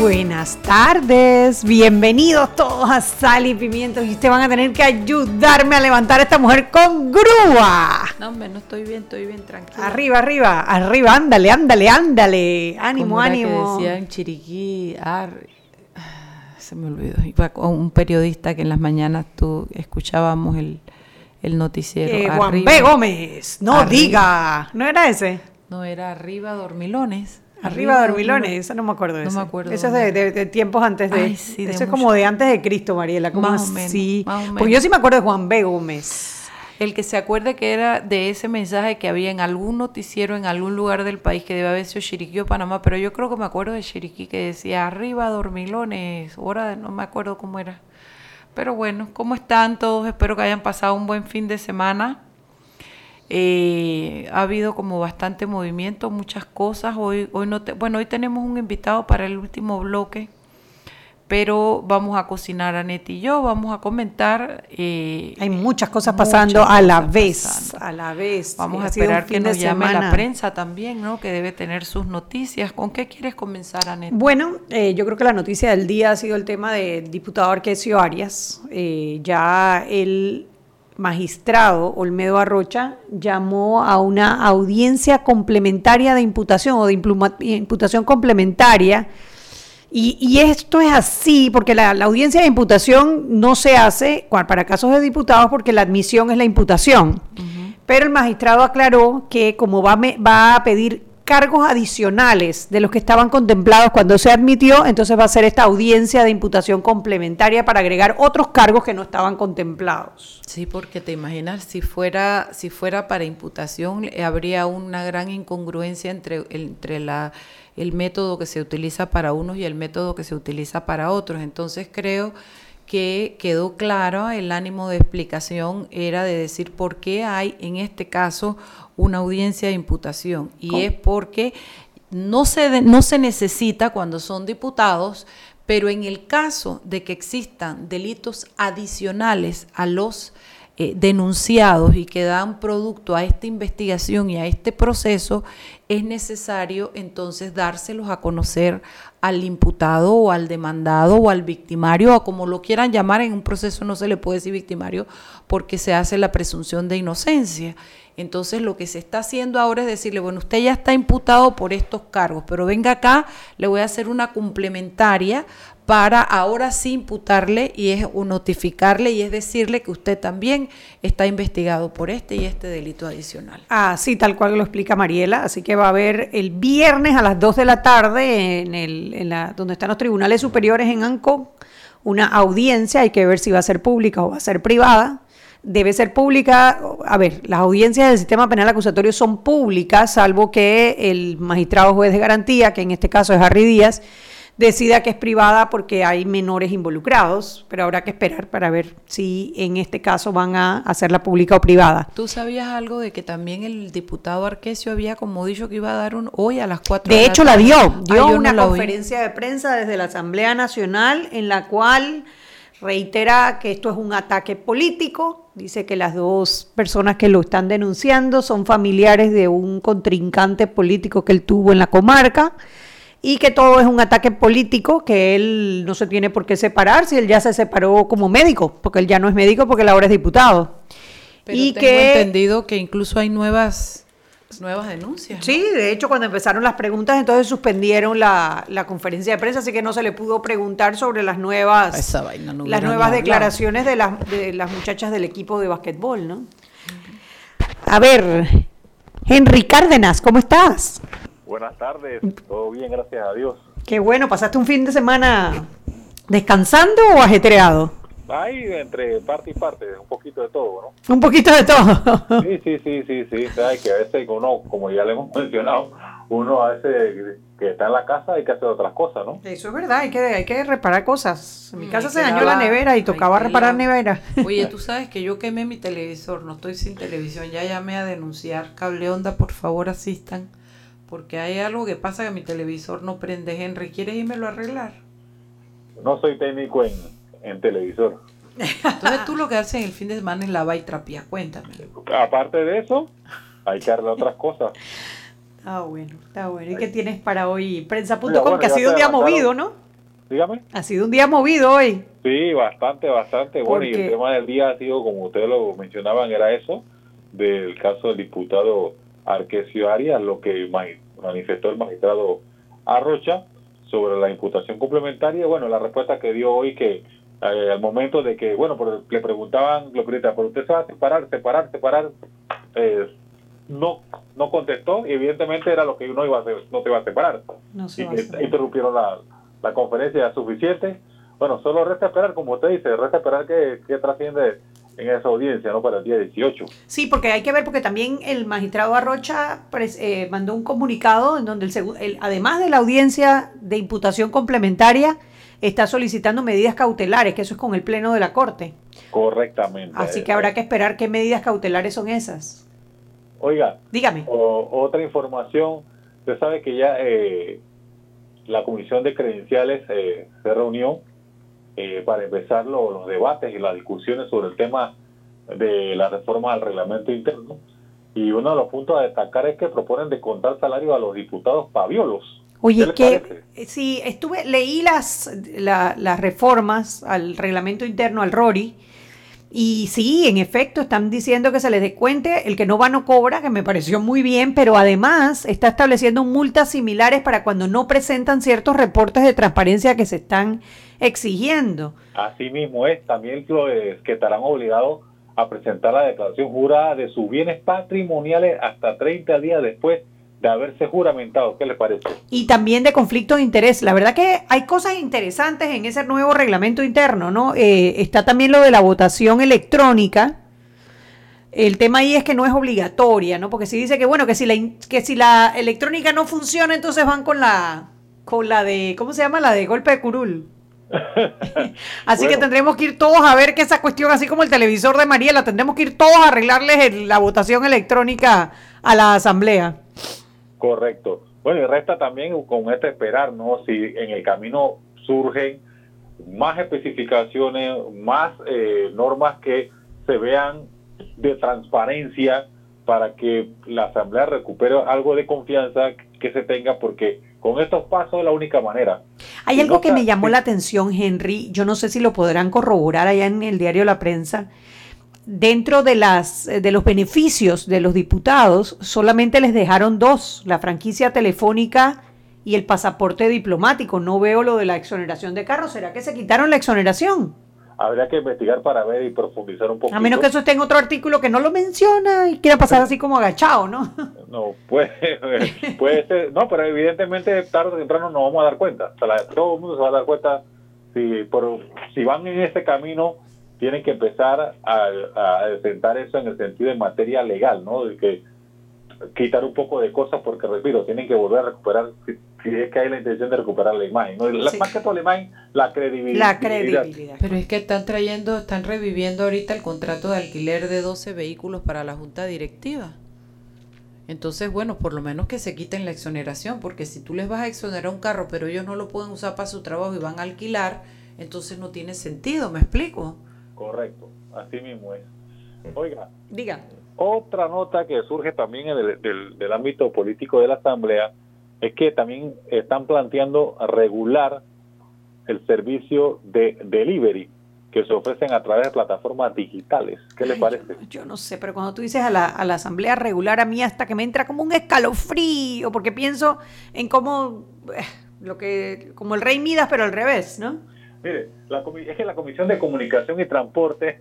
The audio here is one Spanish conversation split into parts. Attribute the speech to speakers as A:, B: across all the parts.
A: Buenas tardes, bienvenidos todos a Sal y Pimientos y ustedes van a tener que ayudarme a levantar a esta mujer con grúa.
B: No, hombre, no estoy bien, estoy bien tranquila.
A: Arriba, arriba, arriba, ándale, ándale, ándale. Ánimo,
B: ¿Cómo era
A: ánimo.
B: Que decían Chiriquí, ar- se me olvidó. Iba con un periodista que en las mañanas tú escuchábamos el, el noticiero.
A: Eh, Juan
B: Arriba-
A: B. Gómez, no
B: Arriba.
A: diga, ¿no era ese?
B: No, era arriba dormilones.
A: Arriba Dormilones, eso no me acuerdo de
B: No
A: ese.
B: me acuerdo
A: Eso es de,
B: dónde.
A: de- de tiempos antes de.
B: Ay, sí, de
A: eso es como de antes de Cristo, Mariela. Como
B: Más o menos,
A: así.
B: más o
A: Porque yo sí me acuerdo de Juan B. Gómez.
B: El que se acuerde que era de ese mensaje que había en algún noticiero en algún lugar del país que debe haber sido Chiriquí o Panamá, pero yo creo que me acuerdo de Chiriquí que decía arriba dormilones, hora de- no me acuerdo cómo era. Pero bueno, ¿cómo están todos? Espero que hayan pasado un buen fin de semana. Eh, ha habido como bastante movimiento, muchas cosas. Hoy, hoy no te- bueno, hoy tenemos un invitado para el último bloque, pero vamos a cocinar Anet y yo, vamos a comentar. eh,
A: Hay muchas cosas
B: muchas
A: pasando a la vez.
B: pasando.
A: A la vez.
B: Vamos
A: Ha
B: a esperar que nos llame la prensa también, ¿no? Que debe tener sus noticias. ¿Con qué quieres comenzar, Anet?
A: Bueno, eh, yo creo que la noticia del día ha sido el tema del diputado Arquesio Arias. Eh, ya el magistrado Olmedo Arrocha llamó a una audiencia complementaria de imputación o de imputación complementaria. Y, y esto es así, porque la, la audiencia de imputación no se hace para casos de diputados porque la admisión es la imputación. Pero el magistrado aclaró que como va, va a pedir cargos adicionales de los que estaban contemplados cuando se admitió, entonces va a ser esta audiencia de imputación complementaria para agregar otros cargos que no estaban contemplados.
B: Sí, porque te imaginas, si fuera, si fuera para imputación, eh, habría una gran incongruencia entre, entre la, el método que se utiliza para unos y el método que se utiliza para otros. Entonces creo que quedó claro, el ánimo de explicación era de decir por qué hay en este caso una audiencia de imputación. Y es porque no se, de- no se necesita cuando son diputados, pero en el caso de que existan delitos adicionales a los eh, denunciados y que dan producto a esta investigación y a este proceso, es necesario entonces dárselos a conocer al imputado o al demandado o al victimario o como lo quieran llamar, en un proceso no se le puede decir victimario porque se hace la presunción de inocencia. Entonces lo que se está haciendo ahora es decirle, bueno, usted ya está imputado por estos cargos, pero venga acá, le voy a hacer una complementaria para ahora sí imputarle y es notificarle y es decirle que usted también está investigado por este y este delito adicional.
A: Así tal cual lo explica Mariela, así que va a haber el viernes a las 2 de la tarde en el, en la, donde están los tribunales superiores en Ancón, una audiencia, hay que ver si va a ser pública o va a ser privada. Debe ser pública, a ver, las audiencias del sistema penal acusatorio son públicas, salvo que el magistrado juez de garantía, que en este caso es Harry Díaz, decida que es privada porque hay menores involucrados, pero habrá que esperar para ver si en este caso van a hacerla pública o privada.
B: ¿Tú sabías algo de que también el diputado Arquesio había como dicho que iba a dar un hoy a las 4
A: De hecho, la
B: tarde?
A: dio.
B: Ah,
A: Dio una conferencia de prensa desde la Asamblea Nacional en la cual reitera que esto es un ataque político. Dice que las dos personas que lo están denunciando son familiares de un contrincante político que él tuvo en la comarca y que todo es un ataque político, que él no se tiene por qué separar si él ya se separó como médico, porque él ya no es médico porque él ahora es diputado.
B: Pero
A: y
B: tengo
A: que
B: entendido que incluso hay nuevas nuevas denuncias. ¿no?
A: Sí, de hecho, cuando empezaron las preguntas, entonces suspendieron la, la conferencia de prensa, así que no se le pudo preguntar sobre las nuevas,
B: Esa vaina no
A: las nuevas declaraciones de las, de las muchachas del equipo de basquetbol, ¿no? A ver, Henry Cárdenas, ¿cómo estás?
C: Buenas tardes, todo bien, gracias a Dios.
A: Qué bueno, ¿pasaste un fin de semana descansando o ajetreado?
C: Ahí entre parte y parte, un poquito de todo, ¿no?
A: Un poquito de todo.
C: Sí, sí, sí, sí, sí, sabes que a veces uno, como ya le hemos mencionado, uno a veces que está en la casa hay que hacer otras cosas, ¿no?
A: Eso es verdad, hay que, hay que reparar cosas. En mi
B: Mm,
A: casa
B: hay
A: se dañó la nevera y
B: hay
A: tocaba reparar nevera.
B: Oye, tú sabes que yo quemé mi televisor, no estoy sin televisión, ya llamé a denunciar. Cable Onda, por favor asistan, porque hay algo que pasa que mi televisor no prende. Henry, ¿quieres irmelo a arreglar?
C: No soy técnico en, en televisor.
B: Entonces tú lo que haces en el fin de semana es lavar y trapear, cuéntame.
C: Aparte de eso, hay que arreglar otras cosas.
A: Ah, bueno, está bueno. ¿Y qué tienes para hoy? Prensa.com,
C: bueno,
A: que ha sido un día movido, ¿no?
C: Dígame.
A: Ha sido un día movido hoy.
C: Sí, bastante, bastante. Bueno, y el tema del día ha sido, como ustedes lo mencionaban, era eso, del caso del diputado Arquesio Arias, lo que ma- manifestó el magistrado Arrocha sobre la imputación complementaria. Bueno, la respuesta que dio hoy que eh, al momento de que, bueno, pero le preguntaban, lo periodistas, ¿pero usted se va a separar, separar, separar? Eh, no no contestó y evidentemente era lo que uno iba a hacer, no se iba a separar.
A: No se
C: Y
A: va a hacer.
C: interrumpieron la, la conferencia suficiente. Bueno, solo resta esperar, como usted dice, resta esperar que, que trasciende en esa audiencia, ¿no? Para el día 18.
A: Sí, porque hay que ver, porque también el magistrado Arrocha pres- eh, mandó un comunicado en donde, el, el- además de la audiencia de imputación complementaria, está solicitando medidas cautelares, que eso es con el pleno de la Corte.
C: Correctamente.
A: Así que habrá que esperar qué medidas cautelares son esas.
C: Oiga,
A: Dígame.
C: o- otra información, usted sabe que ya eh, la Comisión de Credenciales eh, se reunió eh, para empezar lo- los debates y las discusiones sobre el tema de la reforma al reglamento interno. Y uno de los puntos a destacar es que proponen descontar salario a los diputados paviolos.
A: Oye,
C: les
A: que eh, sí, estuve, leí las, la- las reformas al reglamento interno, al RORI, y sí, en efecto, están diciendo que se les descuente, el que no va no cobra, que me pareció muy bien, pero además está estableciendo multas similares para cuando no presentan ciertos reportes de transparencia que se están exigiendo.
C: Asimismo es también lo es que estarán obligados a presentar la declaración jurada de sus bienes patrimoniales hasta 30 días después de haberse juramentado. ¿Qué les parece?
A: Y también de conflicto de interés. La verdad que hay cosas interesantes en ese nuevo reglamento interno, ¿no? Eh, está también lo de la votación electrónica. El tema ahí es que no es obligatoria, ¿no? Porque si dice que, bueno, que si la, que si la electrónica no funciona, entonces van con la, con la de, ¿cómo se llama? La de golpe de curul. así que tendremos que ir todos a ver que esa cuestión, así como el televisor de Mariela, tendremos que ir todos a arreglarles el- la votación electrónica a la asamblea.
C: Correcto. Bueno, y resta también con este esperar, ¿no? Si en el camino surgen más especificaciones, más eh, normas que se vean de transparencia para que la Asamblea recupere algo de confianza que se tenga, porque con estos pasos es la única manera.
A: Hay
C: Si
A: algo
C: no
A: que me llamó la atención, Henry. Yo no sé si lo podrán corroborar allá en el diario La Prensa. Dentro de, las, eh, de los beneficios de los diputados, solamente les dejaron dos, la franquicia telefónica y el pasaporte diplomático. No veo lo de la exoneración de carros. ¿Será que se quitaron la exoneración?
C: Habría que investigar para ver y profundizar un poquito.
A: A menos que eso esté en otro artículo que no lo menciona y quiera pasar así como agachado, ¿no?
C: No, puede, puede ser, no, pero evidentemente tarde o temprano nos vamos a dar cuenta. O sea, la- todo el mundo se va a dar cuenta si, por, si van en ese camino, tienen que empezar a, a sentar eso en el sentido de materia legal, ¿no? De que quitar un poco de cosas porque, repito, tienen que volver a recuperar, si, si es que hay la intención de recuperar la imagen, ¿no? La-
A: Sí.
C: Más que todo la imagen, la credibilidad.
A: La credibilidad.
B: Pero es que están trayendo, están reviviendo ahorita el contrato de alquiler de 12 vehículos para la junta directiva. Entonces, bueno, por lo menos que se quiten la exoneración, porque si tú les vas a exonerar un carro, pero ellos no lo pueden usar para su trabajo y van a alquilar, entonces no tiene sentido, ¿me explico?
C: Correcto, así mismo es. Oiga,
A: Diga.
C: Otra nota que surge también en el- del, del ámbito político de la Asamblea es que también están planteando regular el servicio de delivery que se ofrecen a través de plataformas digitales. ¿Qué le parece?
A: Yo, yo no sé, pero cuando tú dices a la, a la asamblea regular, a mí hasta que me entra como un escalofrío, porque pienso en cómo, eh, lo que, como el rey Midas, pero al revés, ¿no?
C: Mire, la es que la Comisión de Comunicación y Transporte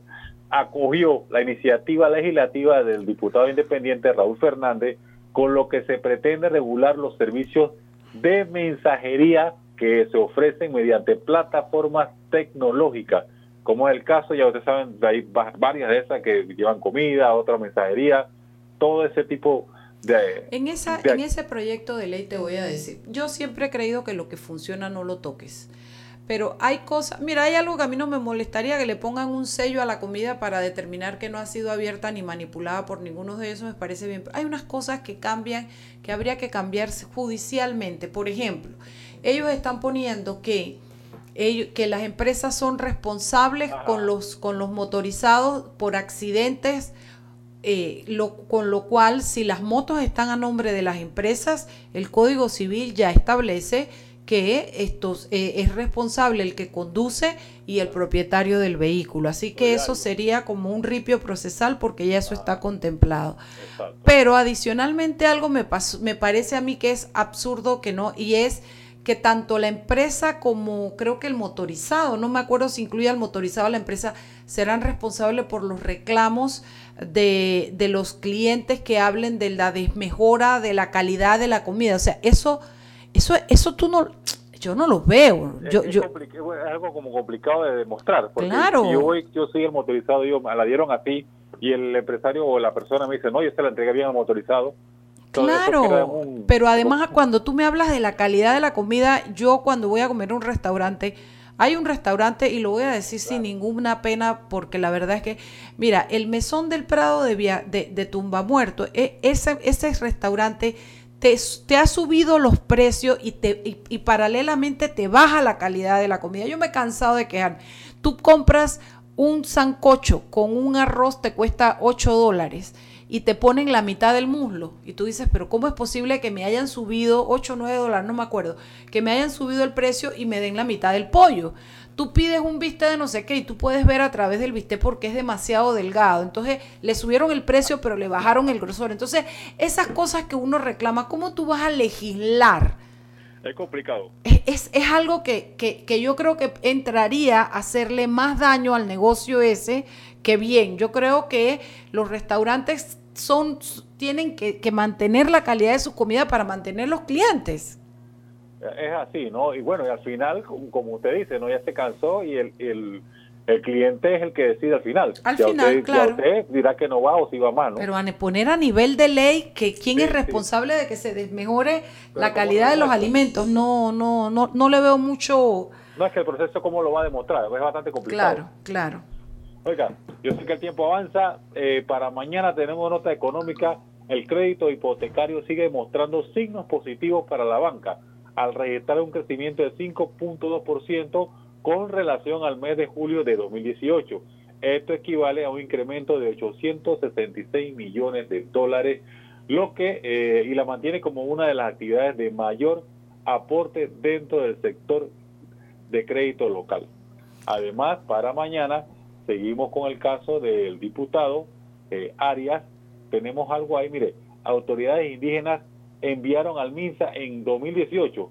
C: acogió la iniciativa legislativa del diputado independiente Raúl Fernández con lo que se pretende regular los servicios de mensajería que se ofrecen mediante plataformas tecnológicas, como es el caso, ya ustedes saben, hay va- varias de esas que llevan comida, otra mensajería, todo ese tipo
B: en, esa, en ese proyecto de ley te voy a decir, yo siempre he creído que lo que funciona no lo toques. Pero hay cosas, mira, hay algo que a mí no me molestaría que le pongan un sello a la comida para determinar que no ha sido abierta ni manipulada por ninguno de ellos, me parece bien. Pero hay unas cosas que cambian, que habría que cambiarse judicialmente. Por ejemplo, ellos están poniendo que, que las empresas son responsables con los, con los motorizados por accidentes eh, lo, con lo cual si las motos están a nombre de las empresas, el Código Civil ya establece que estos, eh, es responsable el que conduce y el propietario del vehículo. Así que eso sería como un ripio procesal porque ya eso está contemplado. Pero adicionalmente algo me, me parece a mí que es absurdo que no, y es que tanto la empresa como creo que el motorizado, no me acuerdo si incluye al motorizado la empresa, serán responsables por los reclamos de, de, los clientes que hablen de la desmejora de la calidad de la comida. O sea, eso, eso, eso tú no, yo no lo veo. Yo,
C: es,
B: yo,
C: algo como complicado de demostrar.
B: Porque claro.
C: yo, voy, yo soy el motorizado, yo, me la dieron a ti y el empresario o la persona me dice, no, yo se la entregué bien al motorizado.
B: claro, pero además cuando tú me hablas de la calidad de la comida, yo cuando voy a comer a un restaurante, hay un restaurante, y lo voy a decir sin ninguna pena, porque la verdad es que, mira, el Mesón del Prado de, de, de Tumba Muerto, e, ese, ese restaurante te, te, ha subido los precios y, te, y, paralelamente te baja la calidad de la comida. Yo me he cansado de quejar. Tú compras un sancocho con un arroz, te cuesta 8 dólares y te ponen la mitad del muslo. Y tú dices, pero ¿cómo es posible que me hayan subido 8 o 9 dólares? No me acuerdo. Que me hayan subido el precio y me den la mitad del pollo. Tú pides un bistec de no sé qué y tú puedes ver a través del bistec porque es demasiado delgado. Entonces le subieron el precio pero le bajaron el grosor. Entonces esas cosas que uno reclama, ¿cómo tú vas a legislar?
C: Es complicado.
B: Es, es, algo que, que, que, yo creo que entraría a hacerle más daño al negocio ese que bien. Yo creo que los restaurantes son, tienen que, mantener la calidad de su comida para mantener los clientes.
C: Es así, ¿no? Y bueno, y al final, como usted dice, ¿no? Ya se cansó y el, el, el cliente es el que decide al final.
B: Al final, claro.
C: usted dirá que no va o si va mal, ¿no?
B: Pero a poner a nivel de ley que quién es responsable de que se desmejore la calidad de los alimentos, no, no, no, no le veo mucho...
C: No, es que el proceso cómo lo va a demostrar, es bastante complicado.
B: Claro, claro.
C: Oiga, yo sé que el tiempo avanza. Eh, para mañana tenemos nota económica. El crédito hipotecario sigue mostrando signos positivos para la banca, al registrar un crecimiento de 5.2% con relación al mes de julio de 2018. Esto equivale a un incremento de 866 millones de dólares, lo que eh, y la mantiene como una de las actividades de mayor aporte dentro del sector de crédito local. Además, para mañana Seguimos con el caso del diputado eh, Arias. Tenemos algo ahí, mire, autoridades indígenas enviaron al MINSA en 2018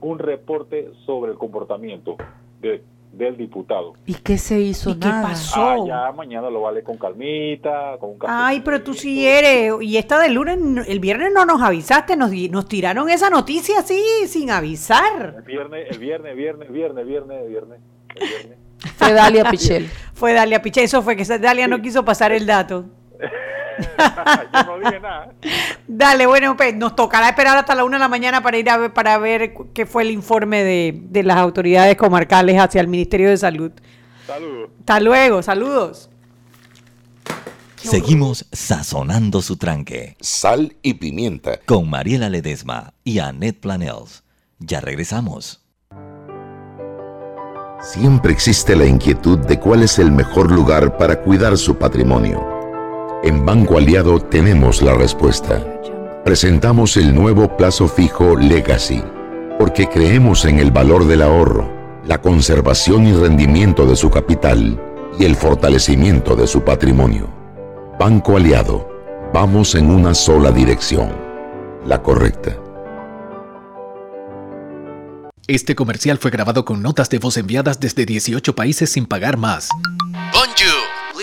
C: un reporte sobre el comportamiento del diputado.
B: ¿Y qué se hizo?
A: ¿Y ¿Qué pasó?
C: Ah, ya mañana lo vale con calmita, con un
A: Ay, pero tú sí eres. Y esta del lunes, el viernes no nos avisaste, nos, nos tiraron esa noticia así, sin avisar.
C: El viernes, el viernes, viernes, viernes, viernes, viernes. El viernes.
B: Fue Dalia Pichel.
A: fue Dalia Pichel, eso fue que Dalia no quiso pasar el dato.
C: Yo no dije nada.
A: Dale, bueno, pues nos tocará esperar hasta la una de la mañana para ir a ver, para ver qué fue el informe de, de las autoridades comarcales hacia el Ministerio de Salud.
C: Saludos.
A: Hasta luego, saludos.
D: Seguimos sazonando su tranque.
E: Sal y pimienta.
D: Con Mariela Ledesma y Annette Planels. Ya regresamos.
E: Siempre existe la inquietud de cuál es el mejor lugar para cuidar su patrimonio. En Banco Aliado tenemos la respuesta. Presentamos el nuevo plazo fijo Legacy, porque creemos en el valor del ahorro, la conservación y rendimiento de su capital y el fortalecimiento de su patrimonio. Banco Aliado, vamos en una sola dirección, la correcta.
F: Este comercial fue grabado con notas de voz enviadas desde 18 países sin pagar más.
G: Bonjour,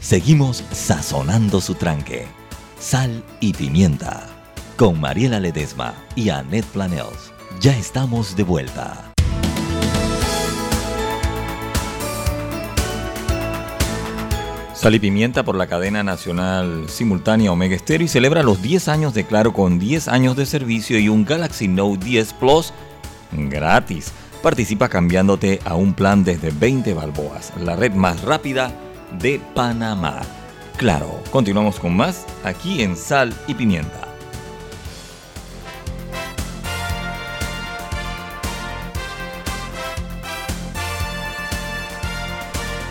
D: Seguimos sazonando su tranque. Sal y pimienta. Con Mariela Ledesma y Annette Planels. Ya estamos de vuelta. Sal y Pimienta por la cadena nacional simultánea Omega Stereo y celebra los 10 años de Claro con 10 años de servicio y un Galaxy Note 10 Plus gratis. Participa cambiándote a un plan desde 20 balboas, la red más rápida de Panamá. Claro, continuamos con más aquí en Sal y Pimienta.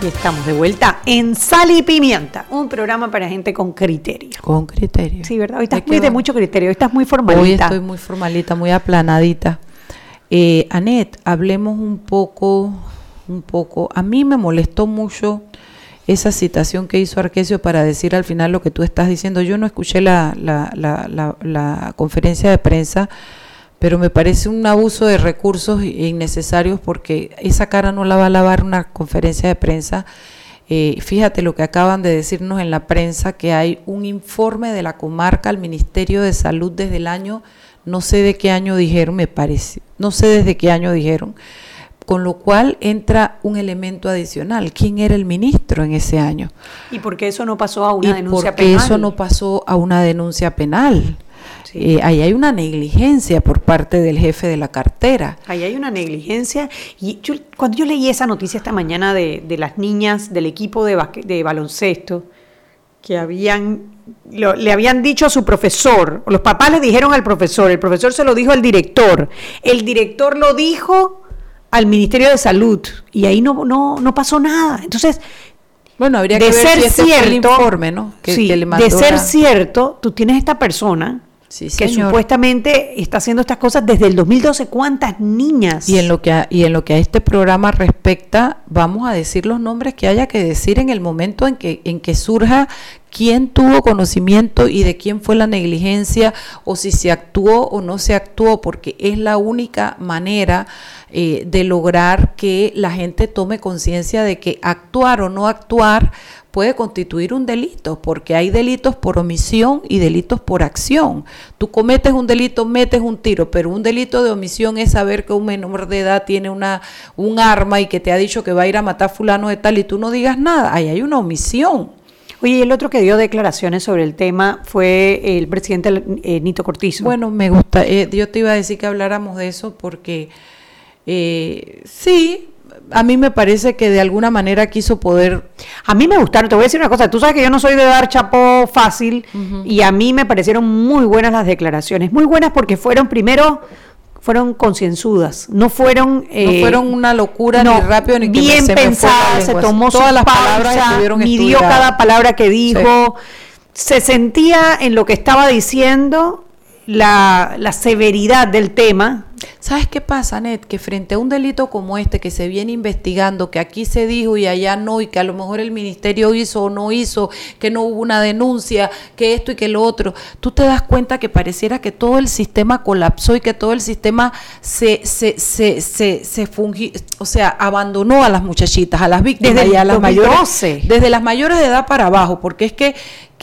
A: Y estamos de vuelta en Sal y Pimienta, un programa para gente con criterio.
B: Con criterio.
A: Sí, ¿verdad? Hoy estás muy de mucho criterio, hoy estás muy formalita.
B: Hoy estoy muy formalita, muy aplanadita. Eh, Anet, hablemos un poco, un poco. A mí me molestó mucho esa citación que hizo Arquesio para decir al final lo que tú estás diciendo. Yo no escuché la, la, la, la conferencia de prensa pero me parece un abuso de recursos innecesarios porque esa cara no la va a lavar una conferencia de prensa. Eh, fíjate lo que acaban de decirnos en la prensa, que hay un informe de la comarca al Ministerio de Salud desde el año, no sé de qué año dijeron, me parece, no sé desde qué año dijeron, con lo cual entra un elemento adicional. ¿Quién era el ministro en ese año?
A: ¿Y por qué eso no pasó a una
B: ¿Y
A: denuncia
B: por qué
A: penal?
B: eso no pasó a una denuncia penal? Eh, ahí hay una negligencia por parte del jefe de la cartera.
A: Ahí hay una negligencia. Y yo, cuando yo leí esa noticia esta mañana de, de las niñas del equipo de baloncesto, que habían, lo- le habían dicho a su profesor, los papás le dijeron al profesor, el profesor se lo dijo al director, el director lo dijo al Ministerio de Salud, y ahí no, no, no pasó nada. Entonces,
B: Bueno, habría
A: de
B: que ver
A: ser
B: si fue el
A: cierto,
B: informe, ¿no? Que-
A: sí,
B: que le mandó
A: de ser
B: la-
A: cierto, tú tienes esta persona
B: Sí,
A: que
B: señor.
A: supuestamente está haciendo estas cosas desde el 2012. ¿Cuántas niñas?
B: Y en lo que a, y en lo que a este programa respecta, vamos a decir los nombres que haya que decir en el momento en que en que surja quién tuvo conocimiento y de quién fue la negligencia o si se actuó o no se actuó, porque es la única manera eh, de lograr que la gente tome conciencia de que actuar o no actuar puede constituir un delito, porque hay delitos por omisión y delitos por acción. Tú cometes un delito, metes un tiro, pero un delito de omisión es saber que un menor de edad tiene una un arma y que te ha dicho que va a ir a matar fulano de tal y tú no digas nada. Ahí hay una omisión.
A: Oye, y el otro que dio declaraciones sobre el tema fue el presidente eh, Nito Cortizo.
B: Bueno, me gusta. eh, yo te iba a decir que habláramos de eso porque eh, sí, a mí me parece que de alguna manera quiso poder
A: a mí me gustaron, te voy a decir una cosa, tú sabes que yo no soy de dar chapo fácil y a mí me parecieron muy buenas las declaraciones, muy buenas porque fueron primero fueron concienzudas, no fueron
B: no
A: eh,
B: fueron una locura
A: no,
B: ni rápido ni que
A: bien
B: se
A: pensadas, se tomó
B: todas
A: su
B: las palabras estuvieron
A: midió
B: estudiadas.
A: cada palabra que dijo, se sentía en lo que estaba diciendo la, la severidad del tema.
B: ¿Sabes qué pasa, Net? Que frente a un delito como este que se viene investigando, que aquí se dijo y allá no, y que a lo mejor el ministerio hizo o no hizo, que no hubo una denuncia, que esto y que lo otro, tú te das cuenta que pareciera que todo el sistema colapsó y que todo el sistema se, se, se, se, se fungi- o sea, abandonó a las muchachitas, a las víctimas
A: Desde el
B: y a las
A: 2012.
B: mayores, desde las mayores de edad para abajo, porque es que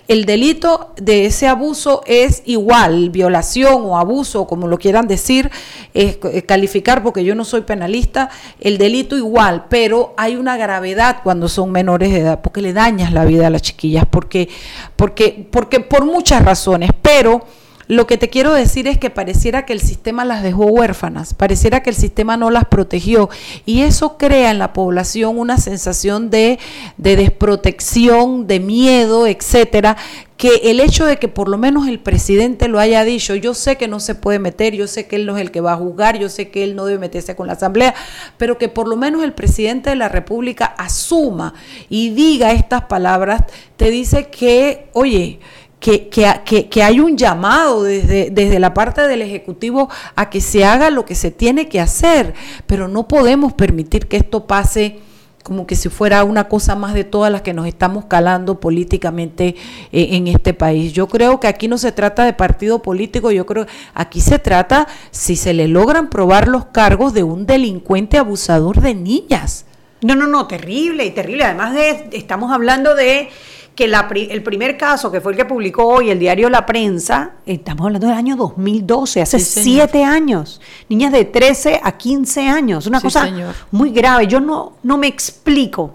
B: el delito de ese abuso es igual, violación o abuso, como lo quieran decir, es, eh, calificar, porque yo no soy penalista, el delito igual, pero hay una gravedad cuando son menores de edad, porque le dañas la vida a las chiquillas, porque, porque, porque por muchas razones, pero lo que te quiero decir es que pareciera que el sistema las dejó huérfanas, pareciera que el sistema no las protegió. Y eso crea en la población una sensación de, de desprotección, de miedo, etcétera, que el hecho de que por lo menos el presidente lo haya dicho, yo sé que no se puede meter, yo sé que él no es el que va a juzgar, yo sé que él no debe meterse con la asamblea, pero que por lo menos el presidente de la República asuma y diga estas palabras, te dice que, oye, que, que, que, hay un llamado desde, desde la parte del Ejecutivo a que se haga lo que se tiene que hacer, pero no podemos permitir que esto pase como que si fuera una cosa más de todas las que nos estamos calando políticamente eh, en este país. Yo creo que aquí no se trata de partido político, yo creo aquí se trata si se le logran probar los cargos de un delincuente abusador de niñas.
A: No, no, no, terrible y terrible. Además de, estamos hablando de que el primer caso, que fue el que publicó hoy el diario La Prensa, estamos hablando del año 2012, hace siete años. Niñas de 13 a 15 años, una cosa muy grave. Yo no, no me explico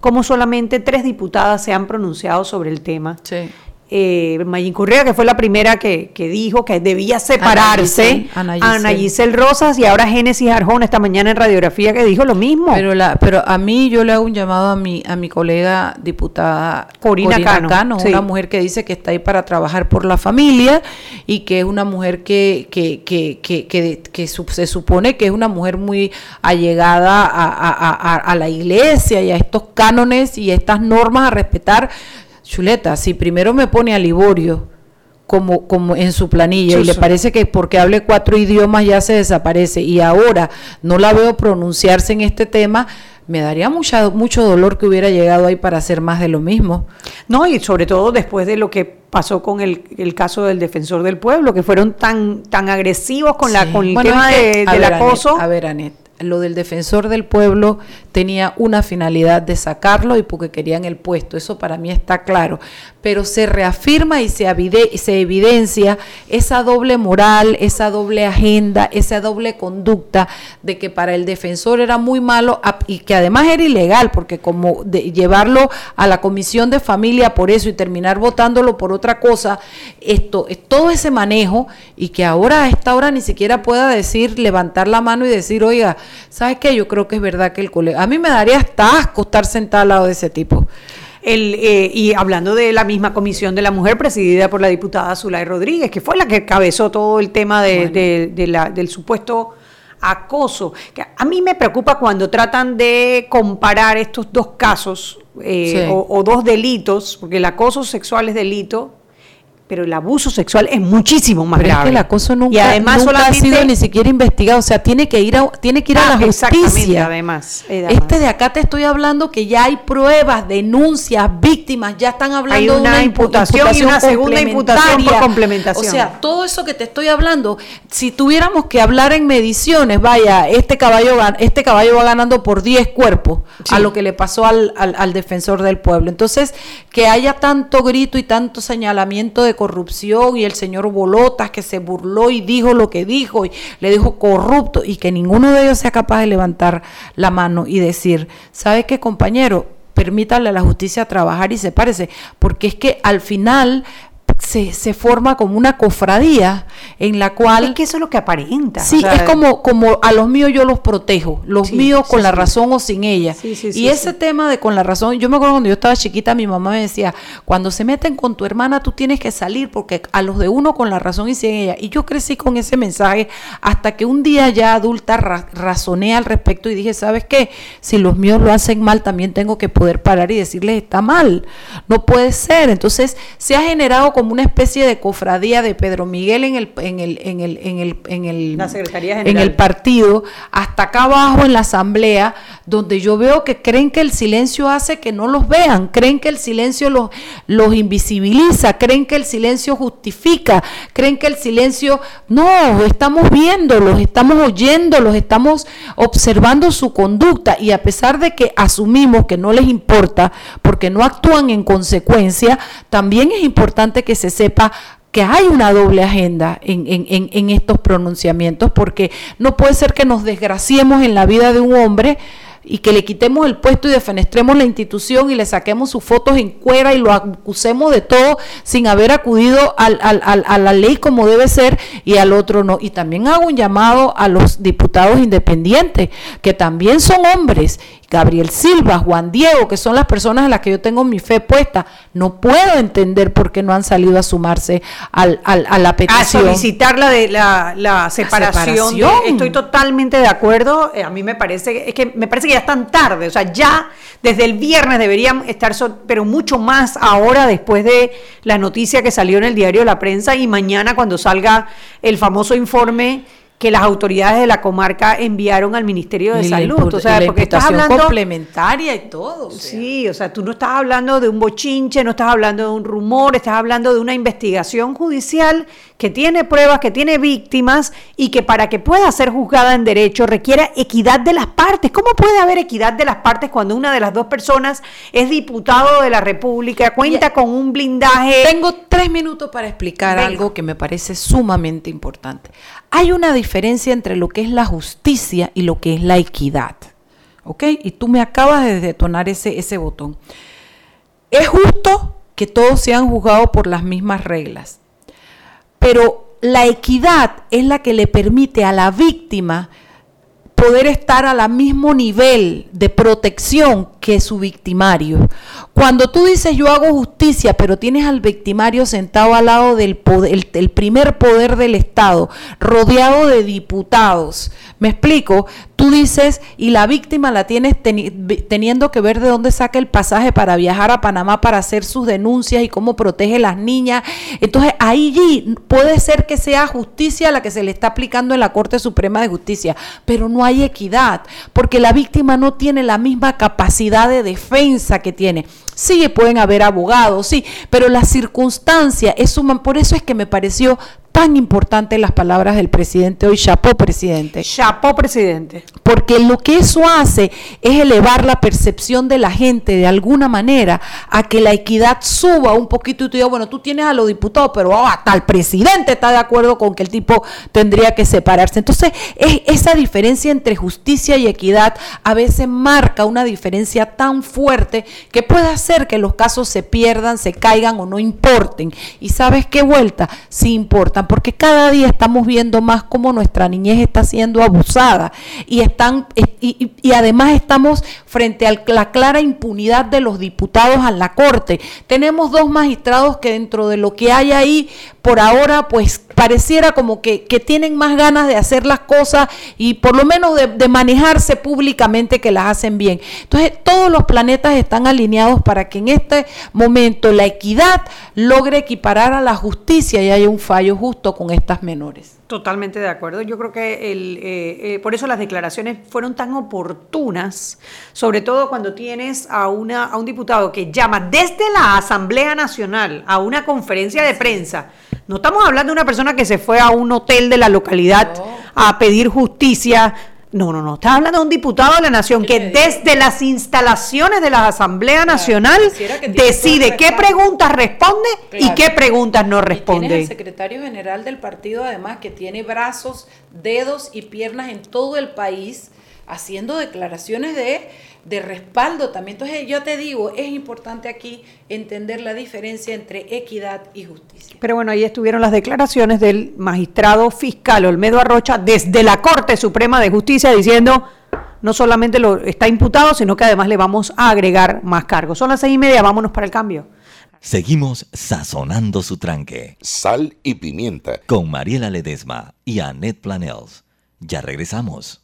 A: cómo solamente tres diputadas se han pronunciado sobre el tema. Sí eh, Mayin Correa, que fue la primera que, dijo que debía separarse, Ana Giselle, Rosas y ahora Génesis Arjona esta mañana en radiografía que dijo lo mismo.
B: Pero la, pero a mí yo le hago un llamado a mi, a mi colega diputada Corina, Cano, una mujer que dice que está ahí para trabajar por la familia y que es una mujer que, que, que, que, que, se supone que es una mujer muy allegada a, a, a la iglesia y a estos cánones y estas normas a respetar Chuleta, si primero me pone a Liborio como, como en su planilla y le parece que porque hable cuatro idiomas ya se desaparece y ahora no la veo pronunciarse en este tema, me daría mucha, mucho dolor que hubiera llegado ahí para hacer más de lo mismo.
A: No, y sobre todo después de lo que pasó con el, caso del defensor del pueblo, que fueron tan, tan agresivos con, la, con el tema de, del acoso.
B: a ver, Anet, lo del defensor del pueblo tenía una finalidad de sacarlo y porque querían el puesto, eso para mí está claro, pero se reafirma y se, se evidencia esa doble moral, esa doble agenda, esa doble conducta de que para el defensor era muy malo y que además era ilegal, porque como de llevarlo a la comisión de familia por eso y terminar votándolo por otra cosa, esto es todo ese manejo y que ahora a esta hora ni siquiera pueda decir, levantar la mano y decir, oiga, ¿sabes qué? Yo creo que es verdad que el colega, a mí me daría hasta asco estar sentado al lado de ese tipo.
A: El, eh, y hablando de la misma comisión de la mujer presidida por la diputada Zulay Rodríguez, que fue la que cabezó todo el tema de, la, del supuesto acoso. Que a mí me preocupa cuando tratan de comparar estos dos casos eh, o, o, dos delitos, porque el acoso sexual es delito pero el abuso sexual es muchísimo más grave. Es que
B: el acoso nunca, y además ha sido ni siquiera investigado, o sea, tiene que ir a, tiene que ir a la ah, justicia.
A: Además,
B: Este de acá te estoy hablando que ya hay pruebas, denuncias, víctimas, ya están hablando
A: de una imputación, y una segunda imputación por complementación.
B: O sea, todo eso que te estoy hablando, si tuviéramos que hablar en mediciones, vaya, este caballo este caballo va ganando por 10 cuerpos a lo que le pasó al, al, al defensor del pueblo. Entonces, que haya tanto grito y tanto señalamiento de corrupción y el señor Bolotas que se burló y dijo lo que dijo y le dijo corrupto y que ninguno de ellos sea capaz de levantar la mano y decir, ¿sabe qué compañero? Permítale a la justicia trabajar y sepárese, porque es que al final se, se, forma como una cofradía en la cual...
A: Es que eso es lo que aparenta.
B: Sí, es como, como a los míos yo los protejo, los míos con la razón o sin ella. y ese tema de con la razón, yo me acuerdo cuando yo estaba chiquita, mi mamá me decía, cuando se meten con tu hermana tú tienes que salir porque a los de uno con la razón y sin ella. Y yo crecí con ese mensaje hasta que un día ya adulta razoné al respecto y dije, ¿sabes qué? Si los míos lo hacen mal, también tengo que poder parar y decirles, está mal, no puede ser. Entonces se ha generado como una especie de cofradía de Pedro Miguel en el, en el, en el, en el, en el,
A: La Secretaría
B: en el partido, hasta acá abajo en la asamblea, donde yo veo que creen que el silencio hace que no los vean, creen que el silencio los, los invisibiliza, creen que el silencio justifica, creen que el silencio, no, estamos viéndolos, estamos oyéndolos, estamos observando su conducta y a pesar de que asumimos que no les importa porque no actúan en consecuencia, también es importante que se sepa que hay una doble agenda en, en- en- en estos pronunciamientos, porque no puede ser que nos desgraciemos en la vida de un hombre y que le quitemos el puesto y defenestremos la institución y le saquemos sus fotos en cuera y lo acusemos de todo sin haber acudido al- al- al- a la ley como debe ser y al otro no. Y también hago un llamado a los diputados independientes, que también son hombres. Gabriel Silva, Juan Diego, que son las personas en las que yo tengo mi fe puesta, no puedo entender por qué no han salido a sumarse al, al- a la
A: a
B: petición.
A: solicitar la de la, la separación. de- estoy totalmente de acuerdo. Eh, a mí me parece es que me parece que ya están tarde. O sea, ya desde el viernes deberían estar, pero mucho más ahora después de la noticia que salió en el diario de la prensa y mañana cuando salga el famoso informe que las autoridades de la comarca enviaron al Ministerio de
B: Y la
A: Salud.
B: impu-
A: O sea,
B: la
A: porque estás hablando
B: complementaria y todo. o sea.
A: Sí, o sea, tú no estás hablando de un bochinche, no estás hablando de un rumor, estás hablando de una investigación judicial que tiene pruebas, que tiene víctimas y que para que pueda ser juzgada en derecho requiere equidad de las partes. ¿Cómo puede haber equidad de las partes cuando una de las dos personas es diputado de la República, cuenta con un blindaje?
B: Tengo tres minutos para explicar
A: Venga.
B: algo que me parece sumamente importante. Hay una diferencia entre lo que es la justicia y lo que es la equidad. ¿Ok? Y tú me acabas de detonar ese, ese botón. Es justo que todos sean juzgados por las mismas reglas, pero la equidad es la que le permite a la víctima poder estar al mismo nivel de protección que su victimario. Cuando tú dices yo hago justicia, pero tienes al victimario sentado al lado del poder, el, primer poder del Estado, rodeado de diputados, me explico, tú dices y la víctima la tienes teniendo que ver de dónde saca el pasaje para viajar a Panamá para hacer sus denuncias y cómo protege a las niñas. Entonces ahí puede ser que sea justicia la que se le está aplicando en la Corte Suprema de Justicia, pero no hay equidad, porque la víctima no tiene la misma capacidad de defensa que tiene. Sí, pueden haber abogados, sí, pero la circunstancia es suma. Por eso es que me pareció tan importante las palabras del presidente hoy, chapó presidente.
A: Chapó presidente.
B: Porque lo que eso hace es elevar la percepción de la gente de alguna manera a que la equidad suba un poquito y tú digas, bueno, tú tienes a los diputados, pero oh, hasta el presidente está de acuerdo con que el tipo tendría que separarse. Entonces, es, esa diferencia entre justicia y equidad a veces marca una diferencia tan fuerte que puede hacer que los casos se pierdan, se caigan o no importen. Y sabes qué vuelta, sí importan, porque cada día estamos viendo más cómo nuestra niñez está siendo abusada y están y, y- además estamos frente a la clara impunidad de los diputados a la corte. Tenemos dos magistrados que dentro de lo que hay ahí por ahora pues pareciera como que, que tienen más ganas de hacer las cosas y por lo menos de, de manejarse públicamente que las hacen bien. Entonces todos los planetas están alineados para que en este momento la equidad logre equiparar a la justicia y haya un fallo justo con estas menores.
A: Totalmente de acuerdo. Yo creo que el, eh, eh, por eso las declaraciones fueron tan oportunas, sobre todo cuando tienes a, una, a un diputado que llama desde la Asamblea Nacional a una conferencia de prensa. No estamos hablando de una persona que se fue a un hotel de la localidad a pedir justicia. No, no, no. Estás hablando de un diputado de la Nación que desde las instalaciones de la Asamblea Nacional decide qué preguntas responde y qué preguntas no
B: Y tienes
A: responde.
B: el secretario general del partido, además, que tiene brazos, dedos y piernas en todo el país, haciendo declaraciones de, de respaldo también. Entonces, yo te digo, es importante aquí entender la diferencia entre equidad y justicia.
A: Pero bueno, ahí estuvieron las declaraciones del magistrado fiscal Olmedo Arrocha desde la Corte Suprema de Justicia diciendo no solamente lo está imputado, sino que además le vamos a agregar más cargos. Son las seis y media, vámonos para el cambio.
D: Seguimos sazonando su tranque.
E: Sal y pimienta.
D: Con Mariela Ledesma y Annette Planels. Ya regresamos.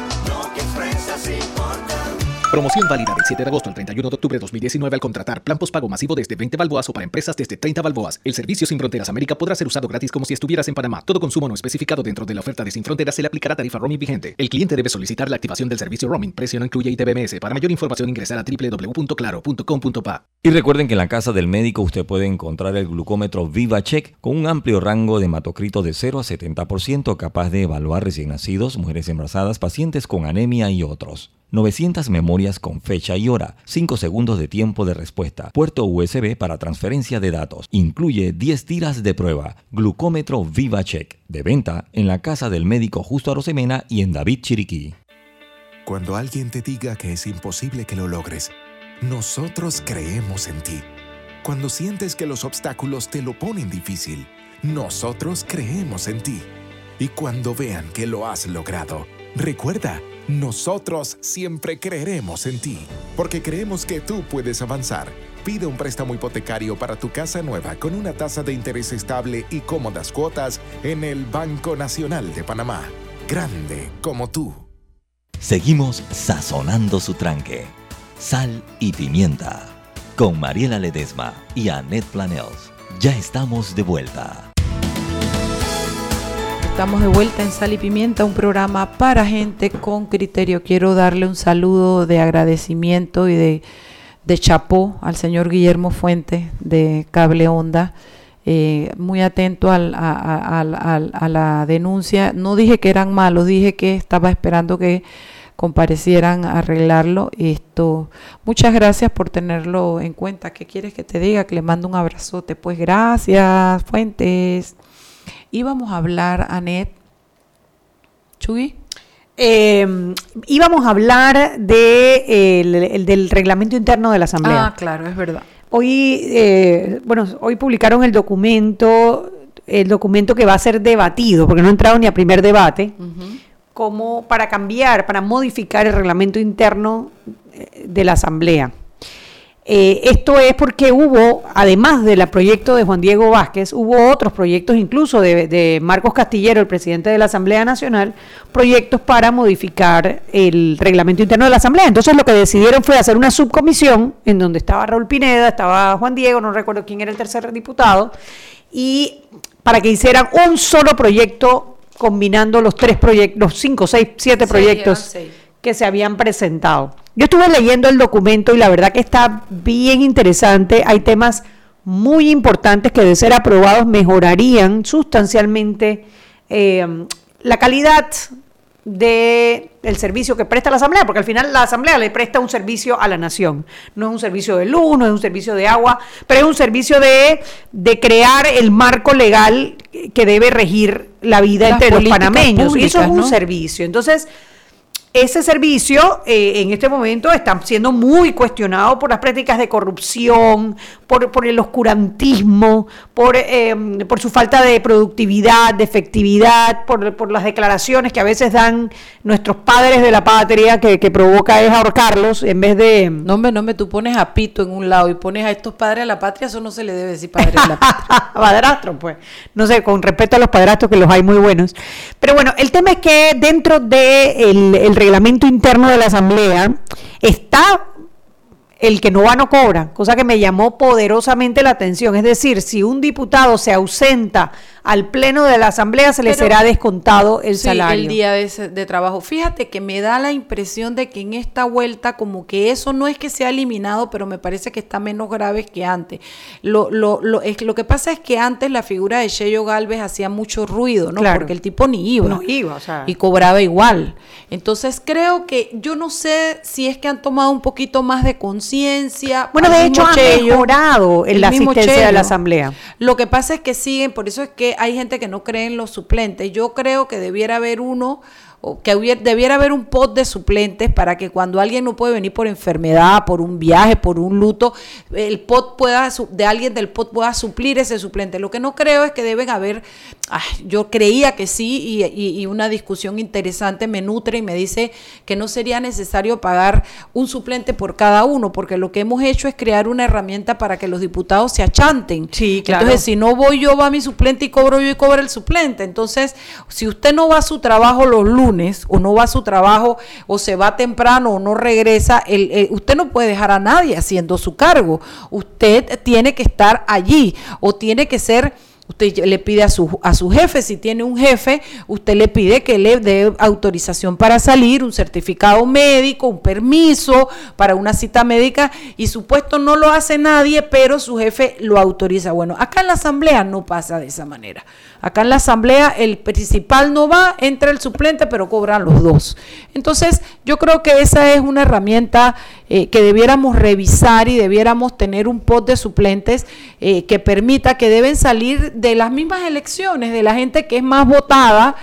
F: Promoción válida del 7 de agosto al 31 de octubre de 2019 al contratar plan postpago masivo desde 20 balboas o para empresas desde 30 balboas. El servicio Sin Fronteras América podrá ser usado gratis como si estuvieras en Panamá. Todo consumo no especificado dentro de la oferta de Sin Fronteras se le aplicará tarifa roaming vigente. El cliente debe solicitar la activación del servicio roaming. Precio no incluye ITBMS. Para mayor información ingresar a www.claro.com.pa.
D: Y recuerden que en la casa del médico usted puede encontrar el glucómetro VivaCheck con un amplio rango de hematocrito de 0 a 70% capaz de evaluar recién nacidos, mujeres embarazadas, pacientes con anemia y otros. 900 memorias con fecha y hora, 5 segundos de tiempo de respuesta, puerto USB para transferencia de datos. Incluye 10 tiras de prueba. Glucómetro VivaCheck. De venta en la casa del médico Justo Arosemena y en David Chiriquí.
H: Cuando alguien te diga que es imposible que lo logres, nosotros creemos en ti. Cuando sientes que los obstáculos te lo ponen difícil, nosotros creemos en ti. Y cuando vean que lo has logrado, recuerda, nosotros siempre creeremos en ti, porque creemos que tú puedes avanzar. Pide un préstamo hipotecario para tu casa nueva con una tasa de interés estable y cómodas cuotas en el Banco Nacional de Panamá. Grande como tú.
D: Seguimos sazonando su tranque. Sal y pimienta. Con Mariela Ledesma y Annette Planels. Ya estamos de vuelta.
B: Estamos de vuelta en Sal y Pimienta, un programa para gente con criterio. Quiero darle un saludo de agradecimiento y de, de chapó al señor Guillermo Fuentes de Cable Onda. Eh, muy atento al- a, la denuncia. No dije que eran malos, dije que estaba esperando que comparecieran a arreglarlo. Esto, muchas gracias por tenerlo en cuenta. ¿Qué quieres que te diga? Que le mando un abrazote. Pues gracias, Fuentes. Íbamos a hablar, Anet. Chugui.
A: Eh, íbamos a hablar de, eh, el- el del reglamento interno de la Asamblea.
B: Ah, claro, es verdad.
A: Hoy, eh, bueno, hoy publicaron el documento, el documento que va a ser debatido, porque no ha entrado ni a primer debate, como para cambiar, para modificar el reglamento interno eh, de la Asamblea. Eh, esto es porque hubo, además del proyecto de Juan Diego Vázquez, hubo otros proyectos, incluso de, de Marcos Castillero, el presidente de la Asamblea Nacional, proyectos para modificar el reglamento interno de la Asamblea. Entonces lo que decidieron fue hacer una subcomisión en donde estaba Raúl Pineda, estaba Juan Diego, no recuerdo quién era el tercer diputado, y para que hicieran un solo proyecto combinando los tres proyectos, los cinco, seis, siete proyectos
B: seis.
A: Que se habían presentado. Yo estuve leyendo el documento y la verdad que está bien interesante. Hay temas muy importantes que de ser aprobados mejorarían sustancialmente eh, la calidad de el servicio que presta la Asamblea, porque al final la Asamblea le presta un servicio a la nación. No es un servicio de luz, no es un servicio de agua, pero es un servicio de, de crear el marco legal que debe regir la vida
B: Las
A: entre los panameños. y eso es un
B: ¿no?
A: servicio. Entonces, ese servicio eh, en este momento está siendo muy cuestionado por las prácticas de corrupción, por, por el oscurantismo, por, eh, por su falta de productividad, de efectividad, por, por las declaraciones que a veces dan nuestros padres de la patria que, que provoca es ahorcarlos en vez de...
B: No, hombre, no, hombre, tú pones a Pito en un lado y pones a estos padres de la patria, eso no se le debe decir padres de la patria.
A: padrastros, pues. No sé, con respeto a los padrastros, que los hay muy buenos. Pero bueno, el tema es que dentro del el reglamento interno de la Asamblea está el que no va no cobra, cosa que me llamó poderosamente la atención. Es decir, si un diputado se ausenta al pleno de la asamblea se le será descontado el
B: sí,
A: salario.
B: El día de, de, trabajo. Fíjate que me da la impresión de que en esta vuelta como que eso no es que sea eliminado, pero me parece que está menos grave que antes. Lo, lo, lo, es, lo que pasa es que antes la figura de Cheyo Galvez hacía mucho ruido, ¿no? Porque el tipo ni iba.
A: No iba, o sea.
B: Y cobraba igual. Entonces creo que yo no sé si es que han tomado un poquito más de conciencia.
A: Bueno, de hecho han mejorado en la asistencia de la asamblea.
B: Lo que pasa es que siguen, por eso es que hay gente que no cree en los suplentes. Yo creo que debiera haber uno o que hubiera, debiera haber un pot de suplentes para que cuando alguien no puede venir por enfermedad, por un viaje, por un luto, el pot pueda de alguien del pot pueda suplir ese suplente. Lo que no creo es que deben haber, ay, yo creía que sí y, y, y, una discusión interesante me nutre y me dice que no sería necesario pagar un suplente por cada uno, porque lo que hemos hecho es crear una herramienta para que los diputados se achanten.
A: Sí, claro.
B: Entonces, si no voy yo, va mi suplente y cobro yo y cobra el suplente. Entonces, si usted no va a su trabajo los lunes, o no va a su trabajo o se va temprano o no regresa, el, usted no puede dejar a nadie haciendo su cargo. Usted tiene que estar allí o tiene que ser Usted le pide a su, a su jefe, si tiene un jefe, usted le pide que le dé autorización para salir, un certificado médico, un permiso para una cita médica y supuesto no lo hace nadie, pero su jefe lo autoriza. Bueno, acá en la asamblea no pasa de esa manera. Acá en la asamblea el principal no va, entra el suplente, pero cobran los dos. Entonces, yo creo que esa es una herramienta eh, que debiéramos revisar y debiéramos tener un pot de suplentes eh, que permita que deben salir de las mismas elecciones, de la gente que es más votada,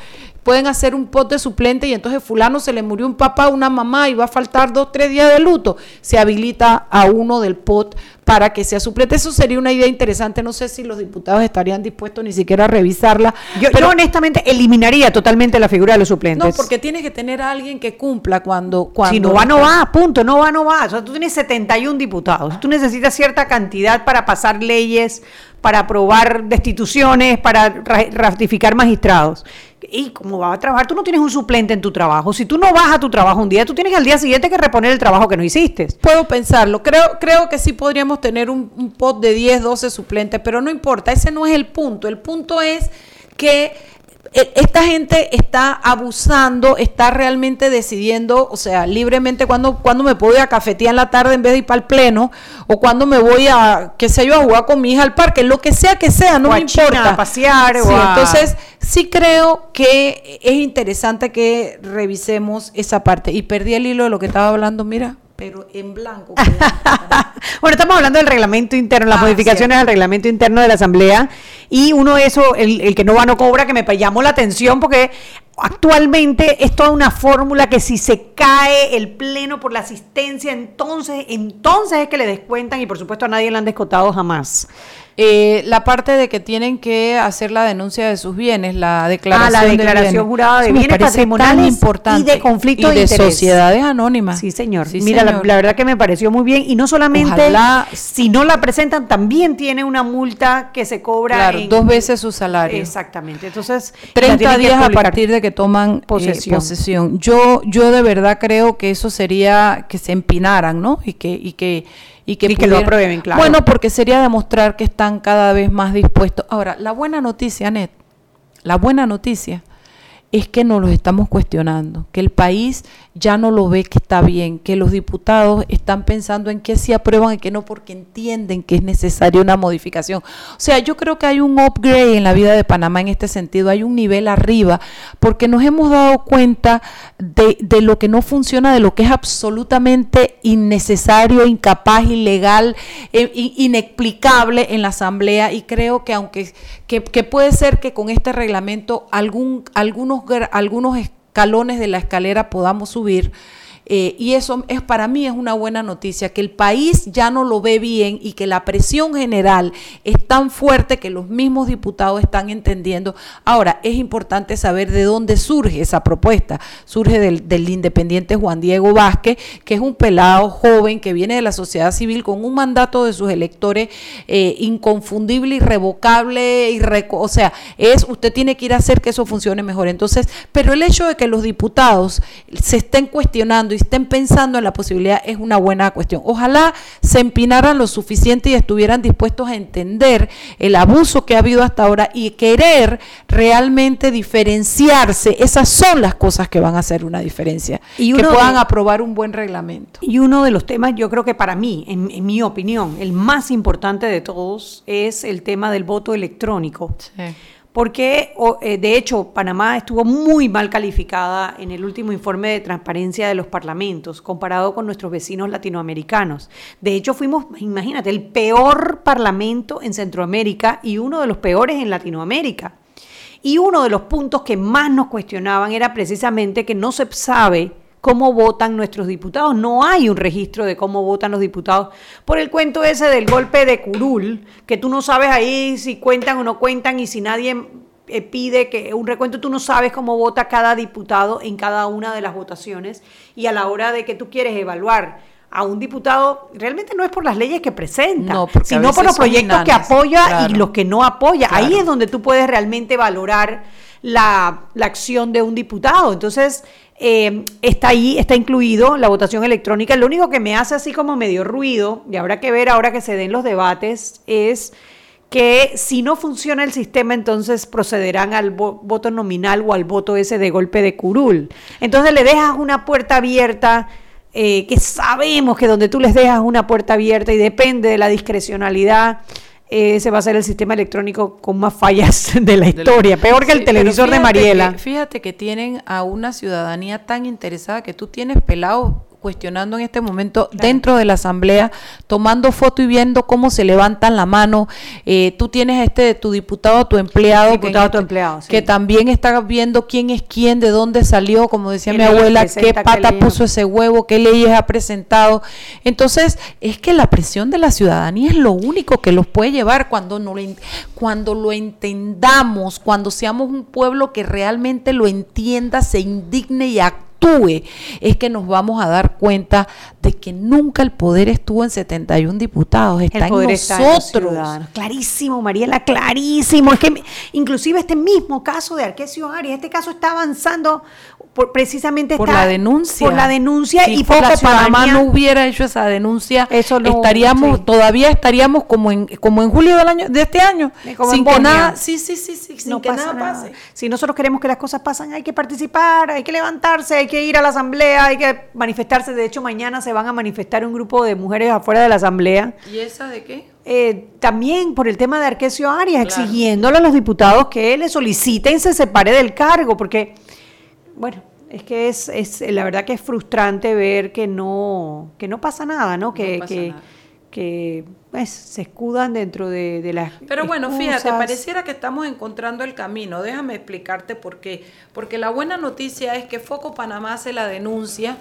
B: pueden hacer un pot de suplente y entonces fulano se le murió un papá, una mamá y va a faltar dos, tres días de luto, se habilita a uno del pot para que sea suplente. Eso sería una idea interesante. No sé si los diputados estarían dispuestos ni siquiera a revisarla.
A: Yo, pero, yo honestamente eliminaría totalmente la figura de los suplentes.
B: No, porque tienes que tener a alguien que cumpla cuando... cuando
A: si no va, no va, punto, no va, no va. O sea, tú tienes 71 diputados. Tú necesitas cierta cantidad para pasar leyes, para aprobar destituciones, para ratificar magistrados. Y como va a trabajar, tú no tienes un suplente en tu trabajo. Si tú no vas a tu trabajo un día, tú tienes al día siguiente que reponer el trabajo que no hiciste.
B: Puedo pensarlo. Creo, creo que sí podríamos tener un, un pot de 10, 12 suplentes, pero no importa. Ese no es el punto. El punto es que esta gente está abusando, está realmente decidiendo, o sea, libremente cuando, cuando me puedo ir a cafetear en la tarde en vez de ir para el pleno, o cuando me voy a, qué sé yo, a jugar con mi hija al parque, lo que sea que sea, no
A: o
B: me
A: a China,
B: importa.
A: a pasear,
B: sí,
A: o a...
B: Entonces, sí creo que es interesante que revisemos esa parte. Y perdí el hilo de lo que estaba hablando, mira pero en blanco.
A: bueno, estamos hablando del reglamento interno, las ah, modificaciones cierto. al reglamento interno de la Asamblea. Y uno de esos, el, el, que no va no cobra, que me llamó la atención porque actualmente es toda una fórmula que si se cae el pleno por la asistencia, entonces, entonces es que le descuentan y por supuesto a nadie le han descontado jamás.
B: Eh, la parte de que tienen que hacer la denuncia de sus bienes, la declaración,
A: ah, la declaración
B: de
A: jurada de bienes patrimoniales
B: importante
A: y de conflicto
B: y de, sociedades anónimas.
A: Sí, señor.
B: Sí,
A: Mira,
B: señor.
A: La, la, verdad que me pareció muy bien y no solamente
B: Ojalá,
A: si no la presentan también tiene una multa que se cobra
B: claro,
A: en,
B: dos veces su salario.
A: Exactamente. Entonces,
B: 30 días a partir de que toman posesión. Eh, posesión. Yo yo de verdad creo que eso sería que se empinaran, ¿no? Y que y que y que,
A: y que lo aprueben, claro.
B: Bueno, porque sería demostrar que están cada vez más dispuestos. Ahora, la buena noticia, Net, la buena noticia es que no los estamos cuestionando, que el país ya no lo ve que está bien, que los diputados están pensando en qué sí aprueban y qué no, porque entienden que es necesaria una modificación. O sea, yo creo que hay un upgrade en la vida de Panamá en este sentido, hay un nivel arriba, porque nos hemos dado cuenta de, de lo que no funciona, de lo que es absolutamente innecesario, incapaz, ilegal, eh, inexplicable en la Asamblea, y creo que aunque que, que puede ser que con este reglamento algún, algunos algunos escalones de la escalera podamos subir. Eh, y eso es para mí es una buena noticia, que el país ya no lo ve bien y que la presión general es tan fuerte que los mismos diputados están entendiendo. Ahora, es importante saber de dónde surge esa propuesta. Surge del, del independiente Juan Diego Vázquez, que es un pelado joven que viene de la sociedad civil con un mandato de sus electores eh, inconfundible, irrevocable, irreco o sea, es usted tiene que ir a hacer que eso funcione mejor. Entonces, pero el hecho de que los diputados se estén cuestionando y estén pensando en la posibilidad es una buena cuestión. Ojalá se empinaran lo suficiente y estuvieran dispuestos a entender el abuso que ha habido hasta ahora y querer realmente diferenciarse. Esas son las cosas que van a hacer una diferencia. Y que puedan aprobar un buen reglamento.
A: Y uno de los temas, yo creo que para mí, en, en mi opinión, el más importante de todos es el tema del voto electrónico. Sí porque eh, de hecho Panamá estuvo muy mal calificada en el último informe de transparencia de los parlamentos comparado con nuestros vecinos latinoamericanos. De hecho fuimos, imagínate, el peor parlamento en Centroamérica y uno de los peores en Latinoamérica. Y uno de los puntos que más nos cuestionaban era precisamente que no se sabe cómo votan nuestros diputados. No hay un registro de cómo votan los diputados por el cuento ese del golpe de curul, que tú no sabes ahí si cuentan o no cuentan y si nadie eh, pide que un recuento, tú no sabes cómo vota cada diputado en cada una de las votaciones y a la hora de que tú quieres evaluar a un diputado realmente no es por las leyes que presenta, sino por los proyectos que apoya y los que no apoya. Ahí es donde tú puedes realmente valorar la, la acción de un diputado. Entonces, eh, está ahí, está incluido la votación electrónica. Lo único que me hace así como medio ruido, y habrá que ver ahora que se den los debates, es que si no funciona el sistema, entonces procederán al voto nominal o al voto ese de golpe de curul. Entonces le dejas una puerta abierta. Eh, que sabemos que donde tú les dejas una puerta abierta y depende de la discrecionalidad, ese va a ser el sistema electrónico con más fallas de la historia, peor que el televisor de Mariela.
B: fíjate que tienen a una ciudadanía tan interesada que tú tienes pelado cuestionando en este momento dentro de la asamblea, tomando foto y viendo cómo se levantan la mano. Eh, tú tienes este tu diputado, tu empleado,
A: diputado, tu empleado,
B: que también está viendo quién es quién, de dónde salió, como decía mi abuela, qué pata puso ese huevo, qué leyes ha presentado. Entonces, es que la presión de la ciudadanía es lo único que los puede llevar cuando, no cuando lo entendamos, cuando seamos un pueblo que realmente lo entienda, se indigne y actúe es que nos vamos a dar cuenta de que nunca el poder estuvo en 71 diputados, está en nosotros.
A: clarísimo, Mariela, clarísimo. Es que inclusive este mismo caso de Arquesio Arias, este caso está avanzando precisamente
B: por la denuncia.
A: Por la denuncia
B: y por la Panamá no hubiera hecho esa denuncia, Eso estaríamos todavía estaríamos como en como en julio del año de este año, sin que nada, sí, sí, sí, sí sin que nada pase.
A: Si nosotros queremos que las cosas pasen, hay que participar, hay que levantarse, hay que ir a la asamblea, hay que manifestarse. De hecho, mañana se van a manifestar un grupo de mujeres afuera de la asamblea.
B: ¿Y esa de qué?
A: Eh, también por el tema de Arquesio Arias, exigiéndole a los diputados que le soliciten se separe del cargo, porque, bueno, es que es, es la verdad que es frustrante ver que no, que no pasa nada, ¿no? Que, que, que pues, se escudan dentro de, de las.
B: Pero bueno, fíjate, pareciera que estamos encontrando el camino. Déjame explicarte por qué. Porque la buena noticia es que Foco Panamá hace la denuncia,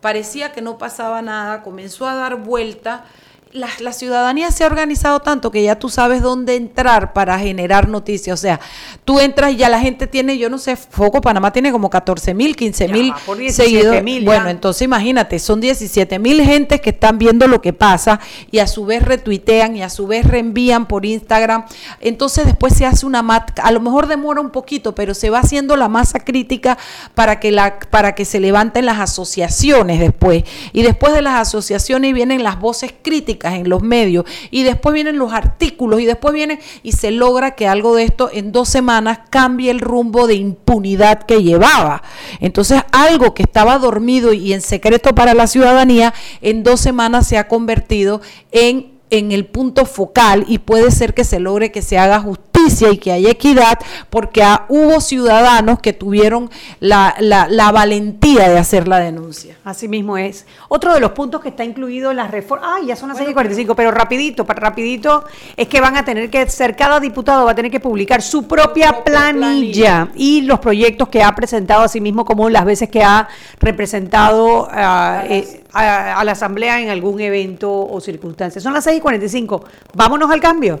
B: parecía que no pasaba nada, comenzó a dar vuelta la, ciudadanía se ha organizado tanto que ya tú sabes dónde entrar para generar noticias. O sea, tú entras y ya la gente tiene, yo no sé, Foco Panamá tiene como 14 mil, 15 mil seguidores. bueno, entonces imagínate, son 17 mil gentes que están viendo lo que pasa y a su vez retuitean y a su vez reenvían por Instagram. Entonces después se hace una mat, a lo mejor demora un poquito, pero se va haciendo la masa crítica para que, la, para que se levanten las asociaciones después. Y después de las asociaciones vienen las voces críticas en los medios y después vienen los artículos y después vienen y se logra que algo de esto en dos semanas cambie el rumbo de impunidad que llevaba. Entonces algo que estaba dormido y en secreto para la ciudadanía en dos semanas se ha convertido en en el punto focal y puede ser que se logre que se haga justicia y que haya equidad, porque hubo ciudadanos que tuvieron la, la, valentía de hacer la denuncia.
A: Así mismo es. Otro de los puntos que está incluido en las reformas, ah, ya son las 6.45, pero rapidito, para rapidito, es que van a tener que ser, cada diputado va a tener que publicar su propia, planilla, y los proyectos que ha presentado a sí mismo, como las veces que ha representado ah, eh, a, a la Asamblea en algún evento o circunstancia. Son las 6.45. Vámonos al cambio.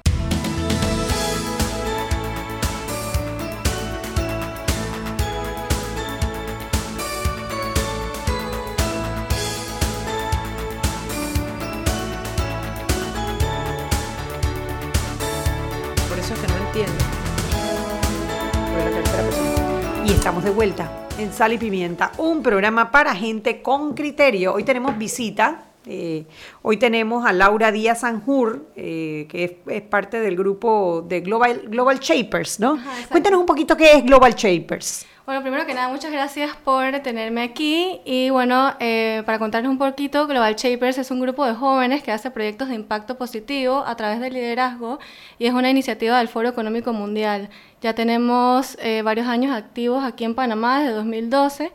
A: Estamos de vuelta en Sal y Pimienta, un programa para gente con criterio. Hoy tenemos visita. eh, hoy tenemos a Laura Díaz Sanjur, eh, que es, es parte del grupo de Global, Global Shapers, ¿no? Cuéntanos un poquito qué es Global Shapers.
I: Bueno, primero que nada, muchas gracias por tenerme aquí. Y bueno, eh, para contarles un poquito, Global Shapers es un grupo de jóvenes que hace proyectos de impacto positivo a través del liderazgo y es una iniciativa del Foro Económico Mundial. Ya tenemos eh, varios años activos aquí en Panamá desde 2012.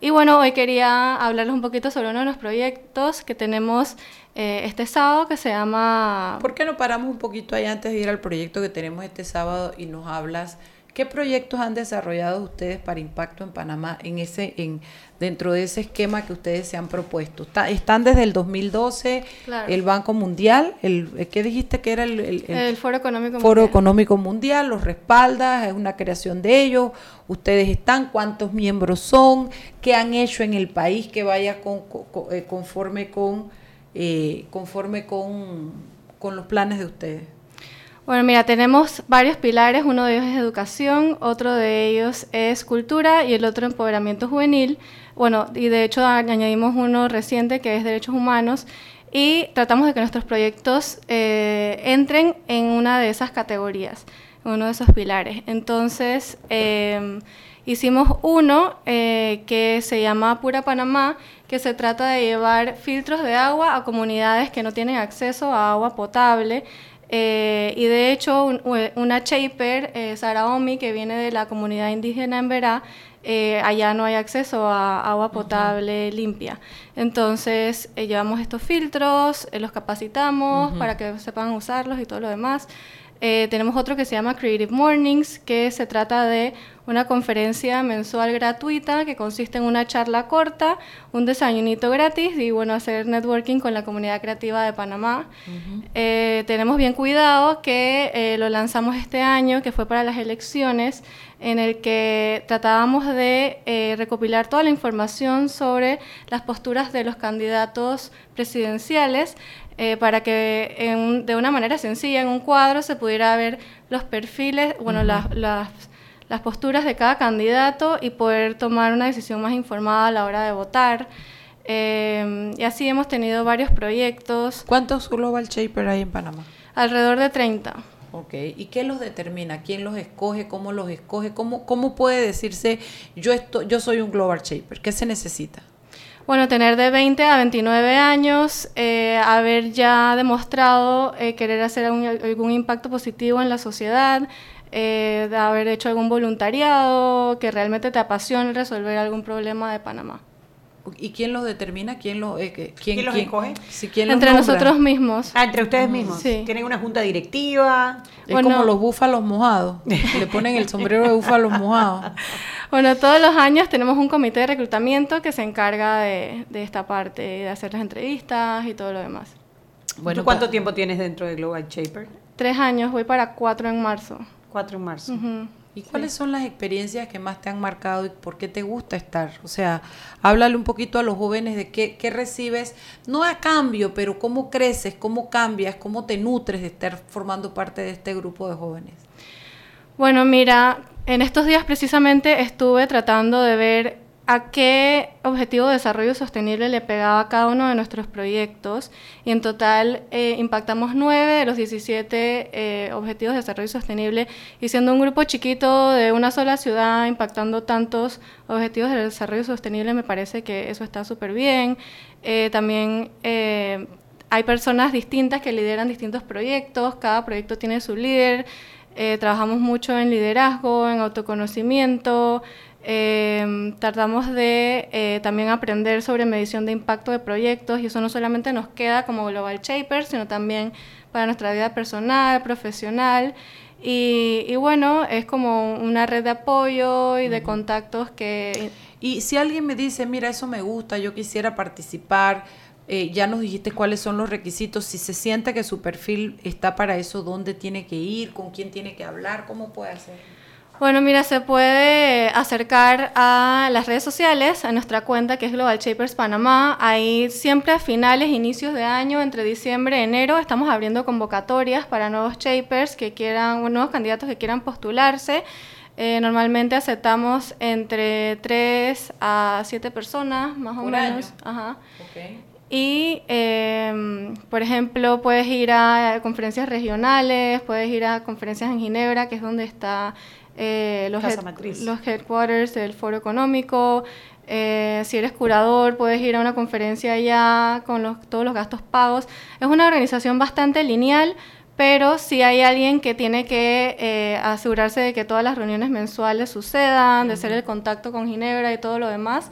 I: Y bueno, hoy quería hablarles un poquito sobre uno de los proyectos que tenemos eh, este sábado que se llama...
B: ¿Por qué no paramos un poquito ahí antes de ir al proyecto que tenemos este sábado y nos hablas qué proyectos han desarrollado ustedes para impacto en Panamá en ese en dentro de ese esquema que ustedes se han propuesto? Está- están desde el 2012
I: Claro.
B: el Banco Mundial, el ¿qué dijiste que era el, el- el
I: El Foro Económico
B: Foro
I: Mundial.
B: Económico Mundial los respalda, es una creación de ellos. Ustedes están, cuántos miembros son, qué han hecho en el país que vaya con, eh, conforme con eh, conforme con, con los planes de ustedes.
I: Bueno, mira, tenemos varios pilares, uno de ellos es educación, otro de ellos es cultura y el otro empoderamiento juvenil. Bueno, y de hecho añadimos uno reciente que es derechos humanos y tratamos de que nuestros proyectos eh, entren en una de esas categorías, en uno de esos pilares. Entonces, eh, hicimos uno eh, que se llama Pura Panamá, que se trata de llevar filtros de agua a comunidades que no tienen acceso a agua potable. Eh, y de hecho, un- una shaper, eh, Sara Omi, que viene de la comunidad indígena en Verá, eh, allá no hay acceso a agua potable limpia. Entonces, eh, llevamos estos filtros, los capacitamos para que sepan usarlos y todo lo demás. Eh, tenemos otro que se llama Creative Mornings, que se trata de una conferencia mensual gratuita que consiste en una charla corta, un desayunito gratis y bueno, hacer networking con la comunidad creativa de Panamá. Eh, tenemos bien cuidado que eh, lo lanzamos este año, que fue para las elecciones, en el que tratábamos de eh, recopilar toda la información sobre las posturas de los candidatos presidenciales eh, para que en de una manera sencilla en un cuadro se pudiera ver los perfiles, bueno, las, las, las posturas de cada candidato y poder tomar una decisión más informada a la hora de votar. Eh, y así hemos tenido varios proyectos.
B: ¿Cuántos Global Shaper hay en Panamá?
I: Alrededor de 30.
B: Ok, ¿y qué los determina? ¿Quién los escoge? ¿Cómo los escoge? ¿Cómo, cómo puede decirse yo, esto, yo soy un Global Shaper? ¿Qué se necesita?
I: Bueno, tener de 20 a 29 años, eh, haber ya demostrado eh, querer hacer algún, impacto positivo en la sociedad, eh, haber hecho algún voluntariado, que realmente te apasione resolver algún problema de Panamá.
B: ¿Y quién los determina? ¿Quién, lo, eh,
A: quién, los escoge?
I: entre nosotros mismos.
A: Ah, entre ustedes mismos. Sí. ¿Tienen una junta directiva?
B: Es como los búfalos mojados. Le ponen el sombrero de búfalos mojados.
I: Bueno, todos los años tenemos un comité de reclutamiento que se encarga de, esta parte, de hacer las entrevistas y todo lo demás.
A: Bueno, ¿Cuánto tiempo tienes dentro de Global Shaper?
I: Tres años, voy para cuatro en marzo.
A: Cuatro en marzo.
B: ¿Y cuáles son las experiencias que más te han marcado y por qué te gusta estar? O sea, háblale un poquito a los jóvenes de qué, qué recibes, no a cambio, pero cómo creces, cómo cambias, cómo te nutres de estar formando parte de este grupo de jóvenes.
I: Bueno, mira, en estos días precisamente estuve tratando de ver a qué objetivo de desarrollo sostenible le pegaba cada uno de nuestros proyectos. Y en total eh, impactamos nueve de los 17 eh, objetivos de desarrollo sostenible. Y siendo un grupo chiquito de una sola ciudad impactando tantos objetivos de desarrollo sostenible me parece que eso está súper bien. Eh, también hay personas distintas que lideran distintos proyectos, cada proyecto tiene su líder, trabajamos mucho en liderazgo, en autoconocimiento, eh, tratamos de eh, también aprender sobre medición de impacto de proyectos y eso no solamente nos queda como Global Shaper, sino también para nuestra vida personal, profesional. Y, bueno, es como una red de apoyo y de contactos que...
B: Y si alguien me dice, mira, eso me gusta, yo quisiera participar, eh, ya nos dijiste cuáles son los requisitos, si se siente que su perfil está para eso, ¿dónde tiene que ir? ¿Con quién tiene que hablar? ¿Cómo puede hacer?
I: Bueno, mira, se puede acercar a las redes sociales, a nuestra cuenta que es Global Shapers Panamá. Ahí siempre a finales, inicios de año, entre diciembre y enero, estamos abriendo convocatorias para nuevos shapers que quieran, nuevos candidatos que quieran postularse. Eh, normalmente aceptamos entre 3 a 7 personas, más o menos. Ajá. Y, em, por ejemplo, puedes ir a conferencias regionales, puedes ir a conferencias en Ginebra, que es donde está eh, los, los headquarters del Foro Económico. Eh, si eres curador, puedes ir a una conferencia allá con todos los gastos pagos. Es una organización bastante lineal, pero si hay alguien que tiene que eh, asegurarse de que todas las reuniones mensuales sucedan, de hacer el contacto con Ginebra y todo lo demás.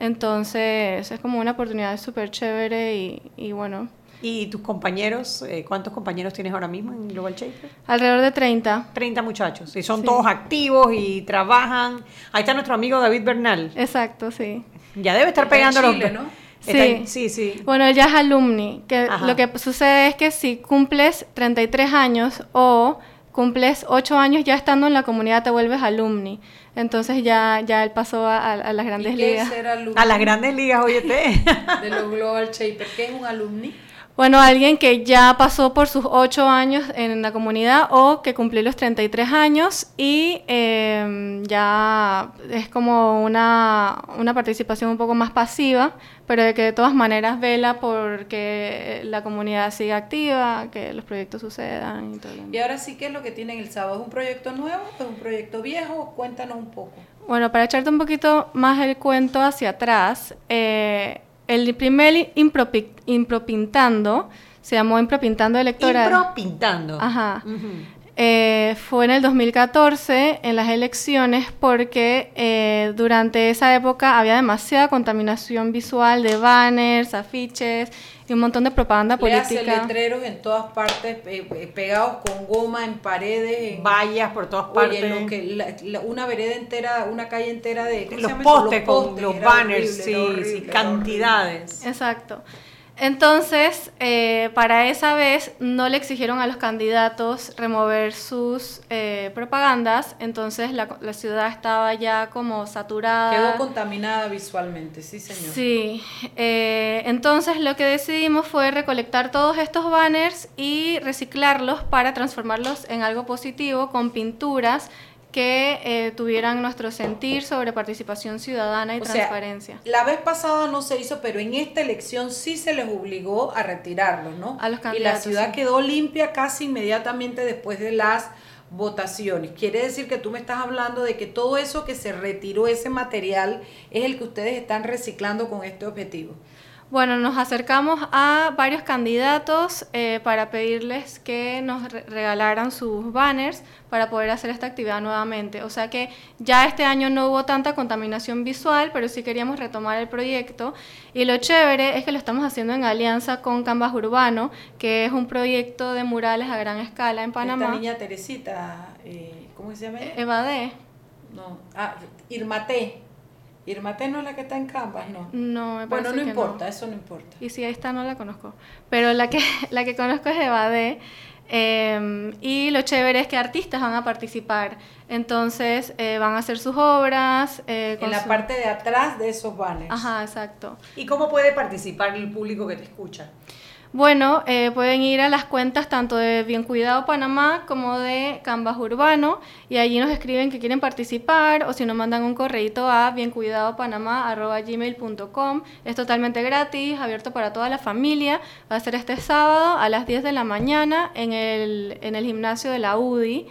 I: Entonces es como una oportunidad súper chévere y, y bueno,
A: ¿Y tus compañeros, eh, cuántos compañeros tienes ahora mismo en Global Shaper?
I: Alrededor de 30.
A: 30 muchachos. Y son todos activos y trabajan. Ahí está nuestro amigo David Bernal.
I: Exacto, sí.
A: Ya debe estar pegando
B: los... ¿no?
I: Sí. sí, sí. Bueno, ya es alumni. Que lo que sucede es que si cumples 33 años o cumples 8 años ya estando en la comunidad, te vuelves alumni. Entonces ya, ya él pasó a, las grandes ligas.
A: a las grandes ligas, oye,
B: De los Global Shaper. ¿Qué es un alumni?
I: Bueno, alguien que ya pasó por sus ocho años en la comunidad o que cumplió los 33 años y em, ya es como una, una, participación un poco más pasiva, pero de que de todas maneras vela porque la comunidad siga activa, que los proyectos sucedan y todo.
B: Y ahora sí, ¿qué es lo que tienen el sábado? ¿Es un proyecto nuevo? ¿Es un proyecto viejo? Cuéntanos un poco.
I: Bueno, para echarte un poquito más el cuento hacia atrás, eh, el primer impropintando se llamó Impropintando Electoral.
A: Impropintando.
I: Ajá. Eh, fue en el 2014 en las elecciones porque eh, durante esa época había demasiada contaminación visual de banners, afiches y un montón de propaganda Le política.
B: letreros en todas partes, pegados con goma en paredes,
A: en, vallas por todas partes.
B: Oye, lo que, una vereda entera, una calle entera de
A: los postes, con los banners, sí, cantidades.
I: Exacto. Entonces, eh, para esa vez no le exigieron a los candidatos remover sus eh, propagandas, entonces la, ciudad estaba ya como saturada.
B: Quedó contaminada visualmente, sí señor.
I: Sí, eh, entonces lo que decidimos fue recolectar todos estos banners y reciclarlos para transformarlos en algo positivo con pinturas que eh, tuvieran nuestro sentir sobre participación ciudadana y
B: O sea,
I: transparencia.
B: la vez pasada no se hizo, pero en esta elección sí se les obligó a retirarlos, ¿no?
I: A los
B: y la
I: candidatos,
B: ciudad
I: sí.
B: quedó limpia casi inmediatamente después de las votaciones. Quiere decir que tú me estás hablando de que todo eso que se retiró, ese material, es el que ustedes están reciclando con este objetivo.
I: Bueno, nos acercamos a varios candidatos eh, para pedirles que nos re- regalaran sus banners para poder hacer esta actividad nuevamente. O sea que ya este año no hubo tanta contaminación visual, pero sí queríamos retomar el proyecto. Y lo chévere es que lo estamos haciendo en alianza con Canvas Urbano, que es un proyecto de murales a gran escala en Panamá.
B: Esta niña Teresita, eh, ¿cómo se llama?
I: Evade.
B: No, ah, Irmate. Irmate no es la que está en Canvas, no.
I: No, me
B: Bueno, no
I: que
B: importa, eso no importa.
I: Y si está, no la conozco. Pero la que, la que conozco es Evade. eh, y lo chévere es que artistas van a participar. Entonces eh, van a hacer sus obras. eh, con
B: En la
I: su-
B: parte de atrás de esos banners.
I: Ajá, exacto.
A: ¿Y cómo puede participar el público que te escucha?
I: Bueno, eh, pueden ir a las cuentas tanto de Bien Cuidado Panamá como de Canvas Urbano y allí nos escriben que quieren participar o si nos mandan un correíto a biencuidadopanamá.gmail.com. Es totalmente gratis, abierto para toda la familia. Va a ser este sábado a las 10 de la mañana en el, en el gimnasio de la UDI.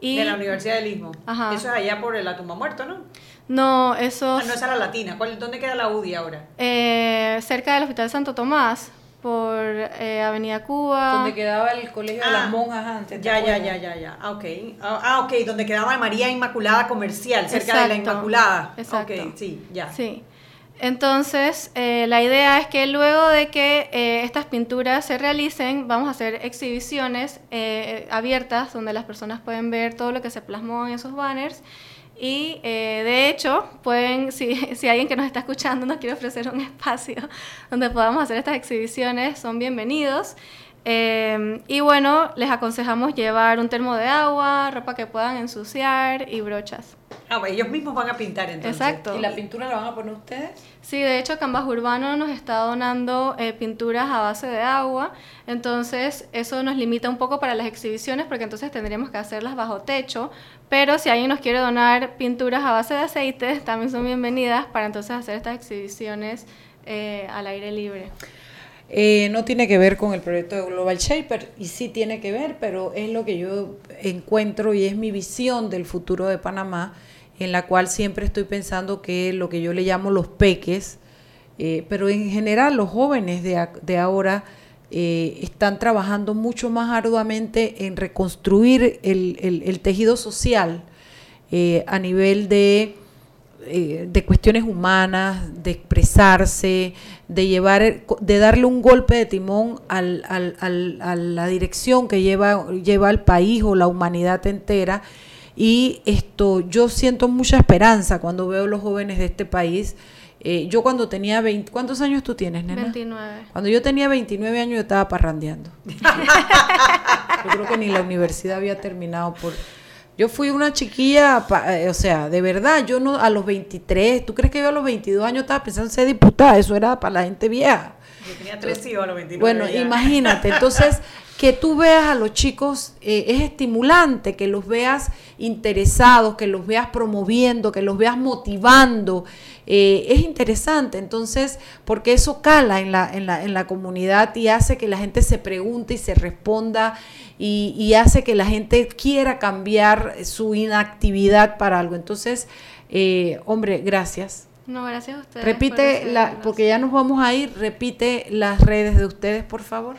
I: Y,
A: de la Universidad del Istmo.
I: Ajá.
A: Eso es allá por la tumba muerto, ¿no?
I: No, eso
A: Ah, no, es la latina. ¿Cuál, ¿Dónde queda la UDI ahora?
I: eh, cerca del Hospital Santo Tomás, por eh, Avenida Cuba.
B: Donde quedaba el colegio de
A: Ah,
B: las monjas antes. ¿te
A: Ya, ya, ya, ya, ya. Ah, ok. Ah, ah, ok, donde quedaba María Inmaculada Comercial, cerca de la. Inmaculada.
I: Exacto.
A: Ok, sí, ya.
I: Sí. Entonces, eh, la idea es que luego de que eh, estas pinturas se realicen, vamos a hacer exhibiciones eh, abiertas donde las personas pueden ver todo lo que se plasmó en esos banners. Y eh, de hecho, pueden, si, si alguien que nos está escuchando nos quiere ofrecer un espacio donde podamos hacer estas exhibiciones, son bienvenidos. Eh, y bueno, les aconsejamos llevar un termo de agua, ropa que puedan ensuciar y brochas.
A: Ah, bueno, ellos mismos van a pintar entonces.
I: Exacto.
B: ¿Y la pintura la van a poner ustedes?
I: Sí, de hecho Canvas Urbano nos está donando eh, pinturas a base de agua, entonces eso nos limita un poco para las exhibiciones porque entonces tendríamos que hacerlas bajo techo, pero si alguien nos quiere donar pinturas a base de aceite, también son bienvenidas para entonces hacer estas exhibiciones eh, al aire libre.
B: Eh, no tiene que ver con el proyecto de Global Shaper y sí tiene que ver, pero es lo que yo encuentro y es mi visión del futuro de Panamá, en la cual siempre estoy pensando que lo que yo le llamo los peques, eh, pero en general los jóvenes de, de ahora eh, están trabajando mucho más arduamente en reconstruir el, tejido social eh, a nivel de eh, de cuestiones humanas, de expresarse, de llevar, de darle un golpe de timón a la dirección que lleva, lleva el país o la humanidad entera. Y esto, yo siento mucha esperanza cuando veo los jóvenes de este país. Eh, yo cuando tenía 20, ¿cuántos años tú tienes, nena?
I: 29.
B: Cuando yo tenía 29 años yo estaba parrandeando. yo creo que ni la universidad había terminado por... Yo fui una chiquilla, pa- eh, o sea, de verdad, yo no a los 23, ¿tú crees que yo a los 22 años estaba pensando en ser diputada? Eso era para la gente vieja.
A: Yo tenía tres hijos a los 29.
B: Bueno,
A: ya.
B: imagínate, entonces que tú veas a los chicos eh, es estimulante, que los veas interesados, que los veas promoviendo, que los veas motivando, eh, es interesante, entonces, porque eso cala en la, en, la, en la comunidad y hace que la gente se pregunte y se responda y, y hace que la gente quiera cambiar su inactividad para algo. Entonces, eh, hombre, gracias.
I: No, gracias a ustedes.
B: Repite,
I: por
B: la, porque ya nos vamos a ir, repite las redes de ustedes, por favor.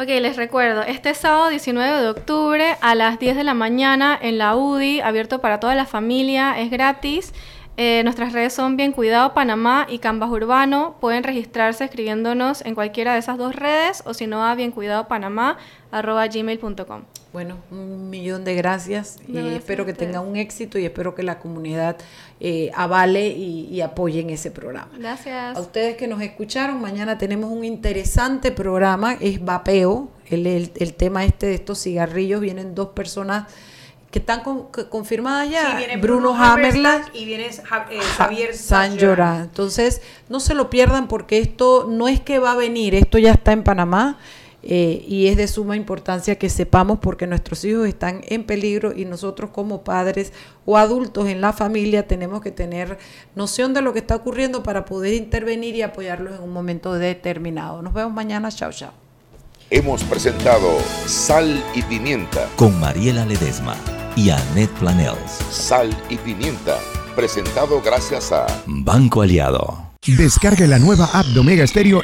I: Ok, les recuerdo, este sábado 19 de octubre a las 10 de la mañana en la UDI, abierto para toda la familia, es gratis. Eh, nuestras redes son Bien Cuidado Panamá y Canvas Urbano. Pueden registrarse escribiéndonos en cualquiera de esas dos redes o si no a biencuidadopanamá.gmail.com.
B: Bueno, un millón de gracias y
I: gracias
B: espero que tengan un éxito y espero que la comunidad eh, avale y, y apoyen ese programa.
I: Gracias.
B: A ustedes que nos escucharon, mañana tenemos un interesante programa, es vapeo, el, el, el tema este de estos cigarrillos, vienen dos personas que están con- que- confirmadas ya,
A: Sí, viene
B: Bruno,
A: Bruno y viene Ja- eh, Javier
B: San
A: Sanjora.
B: Llorán. Entonces, no se lo pierdan porque esto no es que va a venir, esto ya está en Panamá eh, y es de suma importancia que sepamos porque nuestros hijos están en peligro y nosotros como padres o adultos en la familia tenemos que tener noción de lo que está ocurriendo para poder intervenir y apoyarlos en un momento determinado. Nos vemos mañana, chao, chao.
E: Hemos presentado Sal y Pimienta
D: Con Mariela Ledesma y Annette Planels.
E: Sal y Pimienta, presentado gracias a
D: Banco Aliado.
J: Descargue la nueva app de Omega Stereo